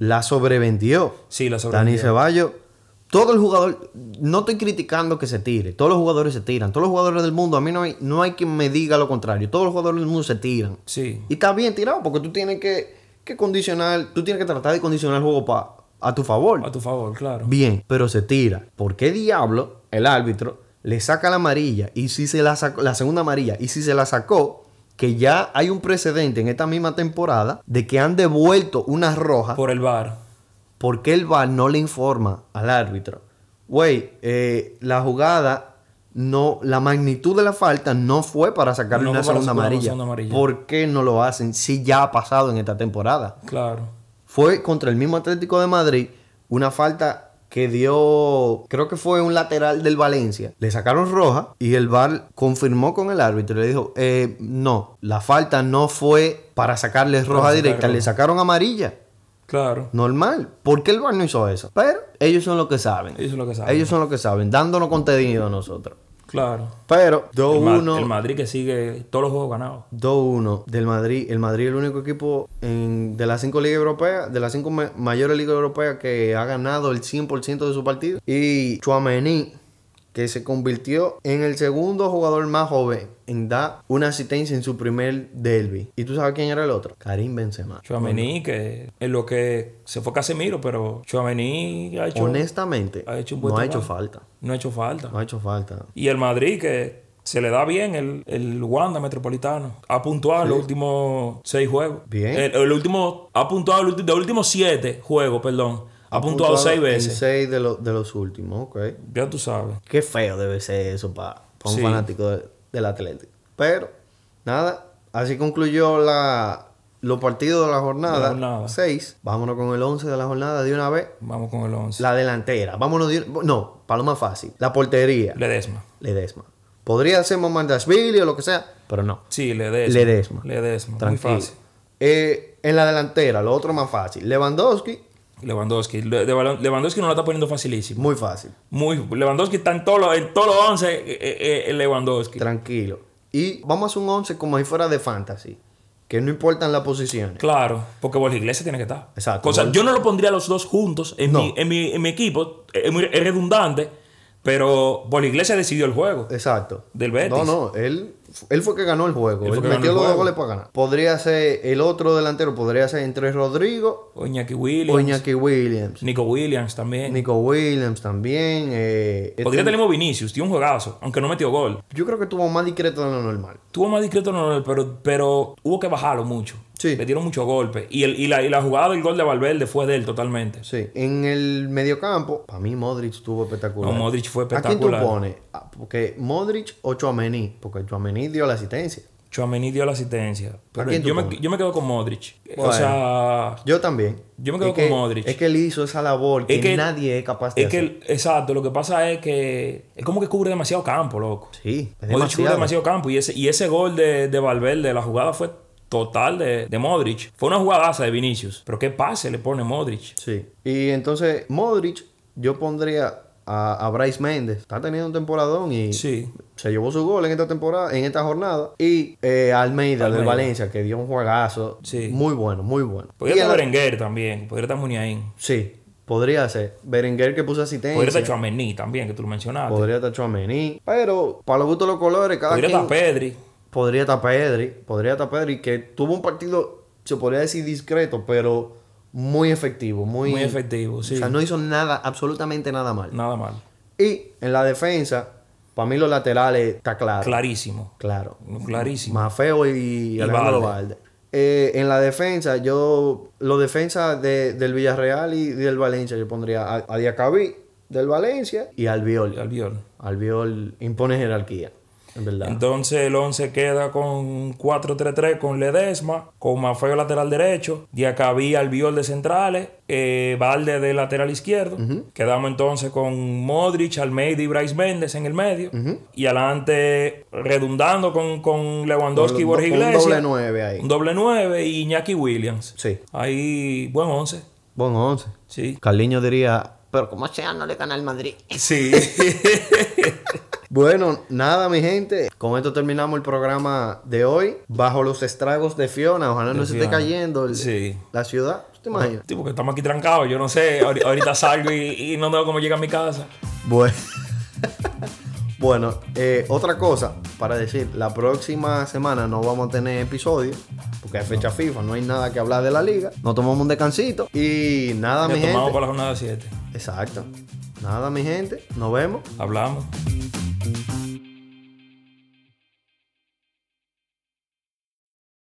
la sobrevendió. Sí, la Dani sobrevivió. Ceballos, todo el jugador, no estoy criticando que se tire, todos los jugadores se tiran, todos los jugadores del mundo, a mí no hay, no hay quien me diga lo contrario, todos los jugadores del mundo se tiran. Sí. Y está bien tirado porque tú tienes que, que condicionar, tú tienes que tratar de condicionar el juego pa- a tu favor. A tu favor, claro. Bien, pero se tira. ¿Por qué diablo el árbitro le saca la amarilla y si se la sacó, la segunda amarilla, y si se la sacó, que ya hay un precedente en esta misma temporada de que han devuelto una roja, Por el bar. ¿por qué el VAR no le informa al árbitro? Güey, eh, la jugada, no, la magnitud de la falta no fue para sacarle No una, para segunda sacarle una amarilla. segunda amarilla. ¿Por qué no lo hacen si ya ha pasado en esta temporada? Claro. Fue contra el mismo Atlético de Madrid una falta que dio, creo que fue un lateral del Valencia. Le sacaron roja y el VAR confirmó con el árbitro y le dijo, eh, no, la falta no fue para sacarle roja directa, le sacaron amarilla. Claro. Normal. ¿Por qué el VAR no hizo eso? Pero ellos son los que saben. Ellos son los que saben. Ellos son los que saben, dándonos contenido a nosotros. Claro. Pero El, Ma- 2-1. el Madrid que sigue todos los juegos ganados. 2-1 del Madrid. El Madrid es el único equipo en- de las cinco ligas europeas, de las cinco ma- mayores ligas europeas que ha ganado el 100% de su partido. Y Chouameni, que se convirtió en el segundo jugador más joven en dar una asistencia en su primer derby. ¿Y tú sabes quién era el otro? Karim Benzema. Chouameni, que es lo que se fue Casemiro, pero Chouameni ha hecho, Honestamente, ha hecho un buen no ha hecho falta. no ha hecho falta. No ha hecho falta. Y el Madrid, que se le da bien el, el Wanda Metropolitano. Ha puntuado en los últimos seis juegos. Bien. El, el último, ha puntuado los últimos siete juegos, perdón. Ha, puntuado, seis En veces. seis de, los de los últimos, ok. Ya tú sabes. Qué feo debe ser eso para un Sí. fanático de- del Atlético. Pero, nada, así concluyó la, los partidos de la jornada jornada. 6. Vámonos con el 11 de la jornada de una vez. Vamos con el 11. La delantera. Vámonos de No, para lo más fácil. La portería. Ledesma. Ledesma. Podría ser Mamandashvili o lo que sea, pero no. Sí, Ledesma. Ledesma. Ledesma. Muy Tranquilo. fácil. Eh, en la delantera, lo otro más fácil. Lewandowski, Lewandowski. Lewandowski no lo está poniendo facilísimo. muy fácil. Muy, Lewandowski está en todos los, en todos los 11. eh, eh, eh, Lewandowski. Tranquilo. Y vamos a hacer un 11 como si fuera de fantasy. Que no importan las posiciones. Claro, porque Borja Iglesias tiene que estar. Exacto. O sea, Borja- yo no lo pondría los dos juntos en, No. mi, en, mi, en mi equipo. Es, muy- es redundante, pero Borja Iglesias decidió el juego. Exacto. Del Betis. No, no, él, él fue que ganó el juego. Él metió los dos goles para ganar. Podría ser el otro delantero, podría ser entre Rodrigo O Iñaki o Williams. Iñaki Williams. Nico Williams también. Nico Williams también. eh, Podría este- tener Vinicius, tiene un juegazo, aunque no metió gol. yo creo que tuvo más discreto de lo normal. Tuvo más discreto, no, pero, pero hubo que bajarlo mucho. Sí. Le dieron muchos golpes. Y, el, y, la, y la jugada del gol de Valverde fue de él totalmente. Sí. En el mediocampo, para mí Modric estuvo espectacular. No, Modric fue ¿A quién espectacular. tú pones? Ah, Porque Modric o Chouameni. Porque Chouameni dio la asistencia. Chouameni dio la asistencia. Pero quién tú yo, me, yo me quedo con Modric. Bueno. O sea, Yo también. Yo me quedo Es con que- Modric. Es que él hizo esa labor que, Es que- nadie es capaz de es que, hacer. el- exacto, lo que pasa es que es como que cubre demasiado campo, loco. Sí, es Modric cubre demasiado. demasiado campo. Y ese, y ese gol de, de Valverde, la jugada fue total de, de Modric. Fue una jugadaza de Vinicius. Pero qué pase le pone Modric. Sí. Y entonces, Modric, yo pondría a, a Bryce Méndez. Está teniendo un temporadón y Sí. se llevó su gol en esta temporada, en esta jornada. Y eh, Almeida, del Almeida. Valencia, que dio un juegazo. Sí. Muy bueno, muy bueno. Podría estar Berenguer también. Podría estar Muniain. Sí, podría ser. Berenguer que puso asistencia. Podría estar Chouameni también, que tú lo mencionaste. Podría estar Chouameni. Pero, para los gustos de los colores, cada Podría quien... estar Pedri. Podría estar Pedri, podría estar Pedri, que tuvo un partido, se podría decir discreto, pero muy efectivo, muy, Muy efectivo, sí. O sea, no hizo nada, absolutamente nada mal. Nada mal. Y en la defensa, para mí los laterales está claro. Clarísimo. Claro. Clarísimo. Mafeo y, Y Alejandro Valde. Valde. Eh, en la defensa, yo, los defensas de- del Villarreal y del Valencia, yo pondría a, a Diacabí del Valencia y al Albiol. Albiol. Albiol impone jerarquía, en. Entonces el 11 queda con 4-3-3 con Ledesma, con Mafeo lateral derecho, Diacabí Albiol de centrales, eh, Valde de lateral izquierdo. Quedamos entonces con Modric, Almeida y Bryce Méndez en el medio. Y adelante redundando con, con Lewandowski y Borja un Iglesias. doble nueve ahí. Un doble 9 y Iñaki Williams. Sí. Ahí, buen 11. Buen 11. Sí. Carliño diría, pero como sea, no le gana al Madrid. Sí. Bueno, nada, mi gente. Con esto terminamos el programa de hoy. Bajo los estragos de Fiona. Ojalá no se esté cayendo el- Sí. la ciudad. ¿Tú te imaginas? Sí, porque estamos aquí trancados. Yo no sé. ahori- Ahorita salgo y, y no tengo cómo llegar a mi casa. Bueno. bueno, eh, otra cosa para decir. La próxima semana no vamos a tener episodio. Porque es fecha FIFA. No hay nada que hablar de la liga. Nos tomamos un descansito. Y nada, mi Retomamos gente. para la jornada 7. Exacto. Nada, mi gente. Nos vemos. Hablamos. Bye.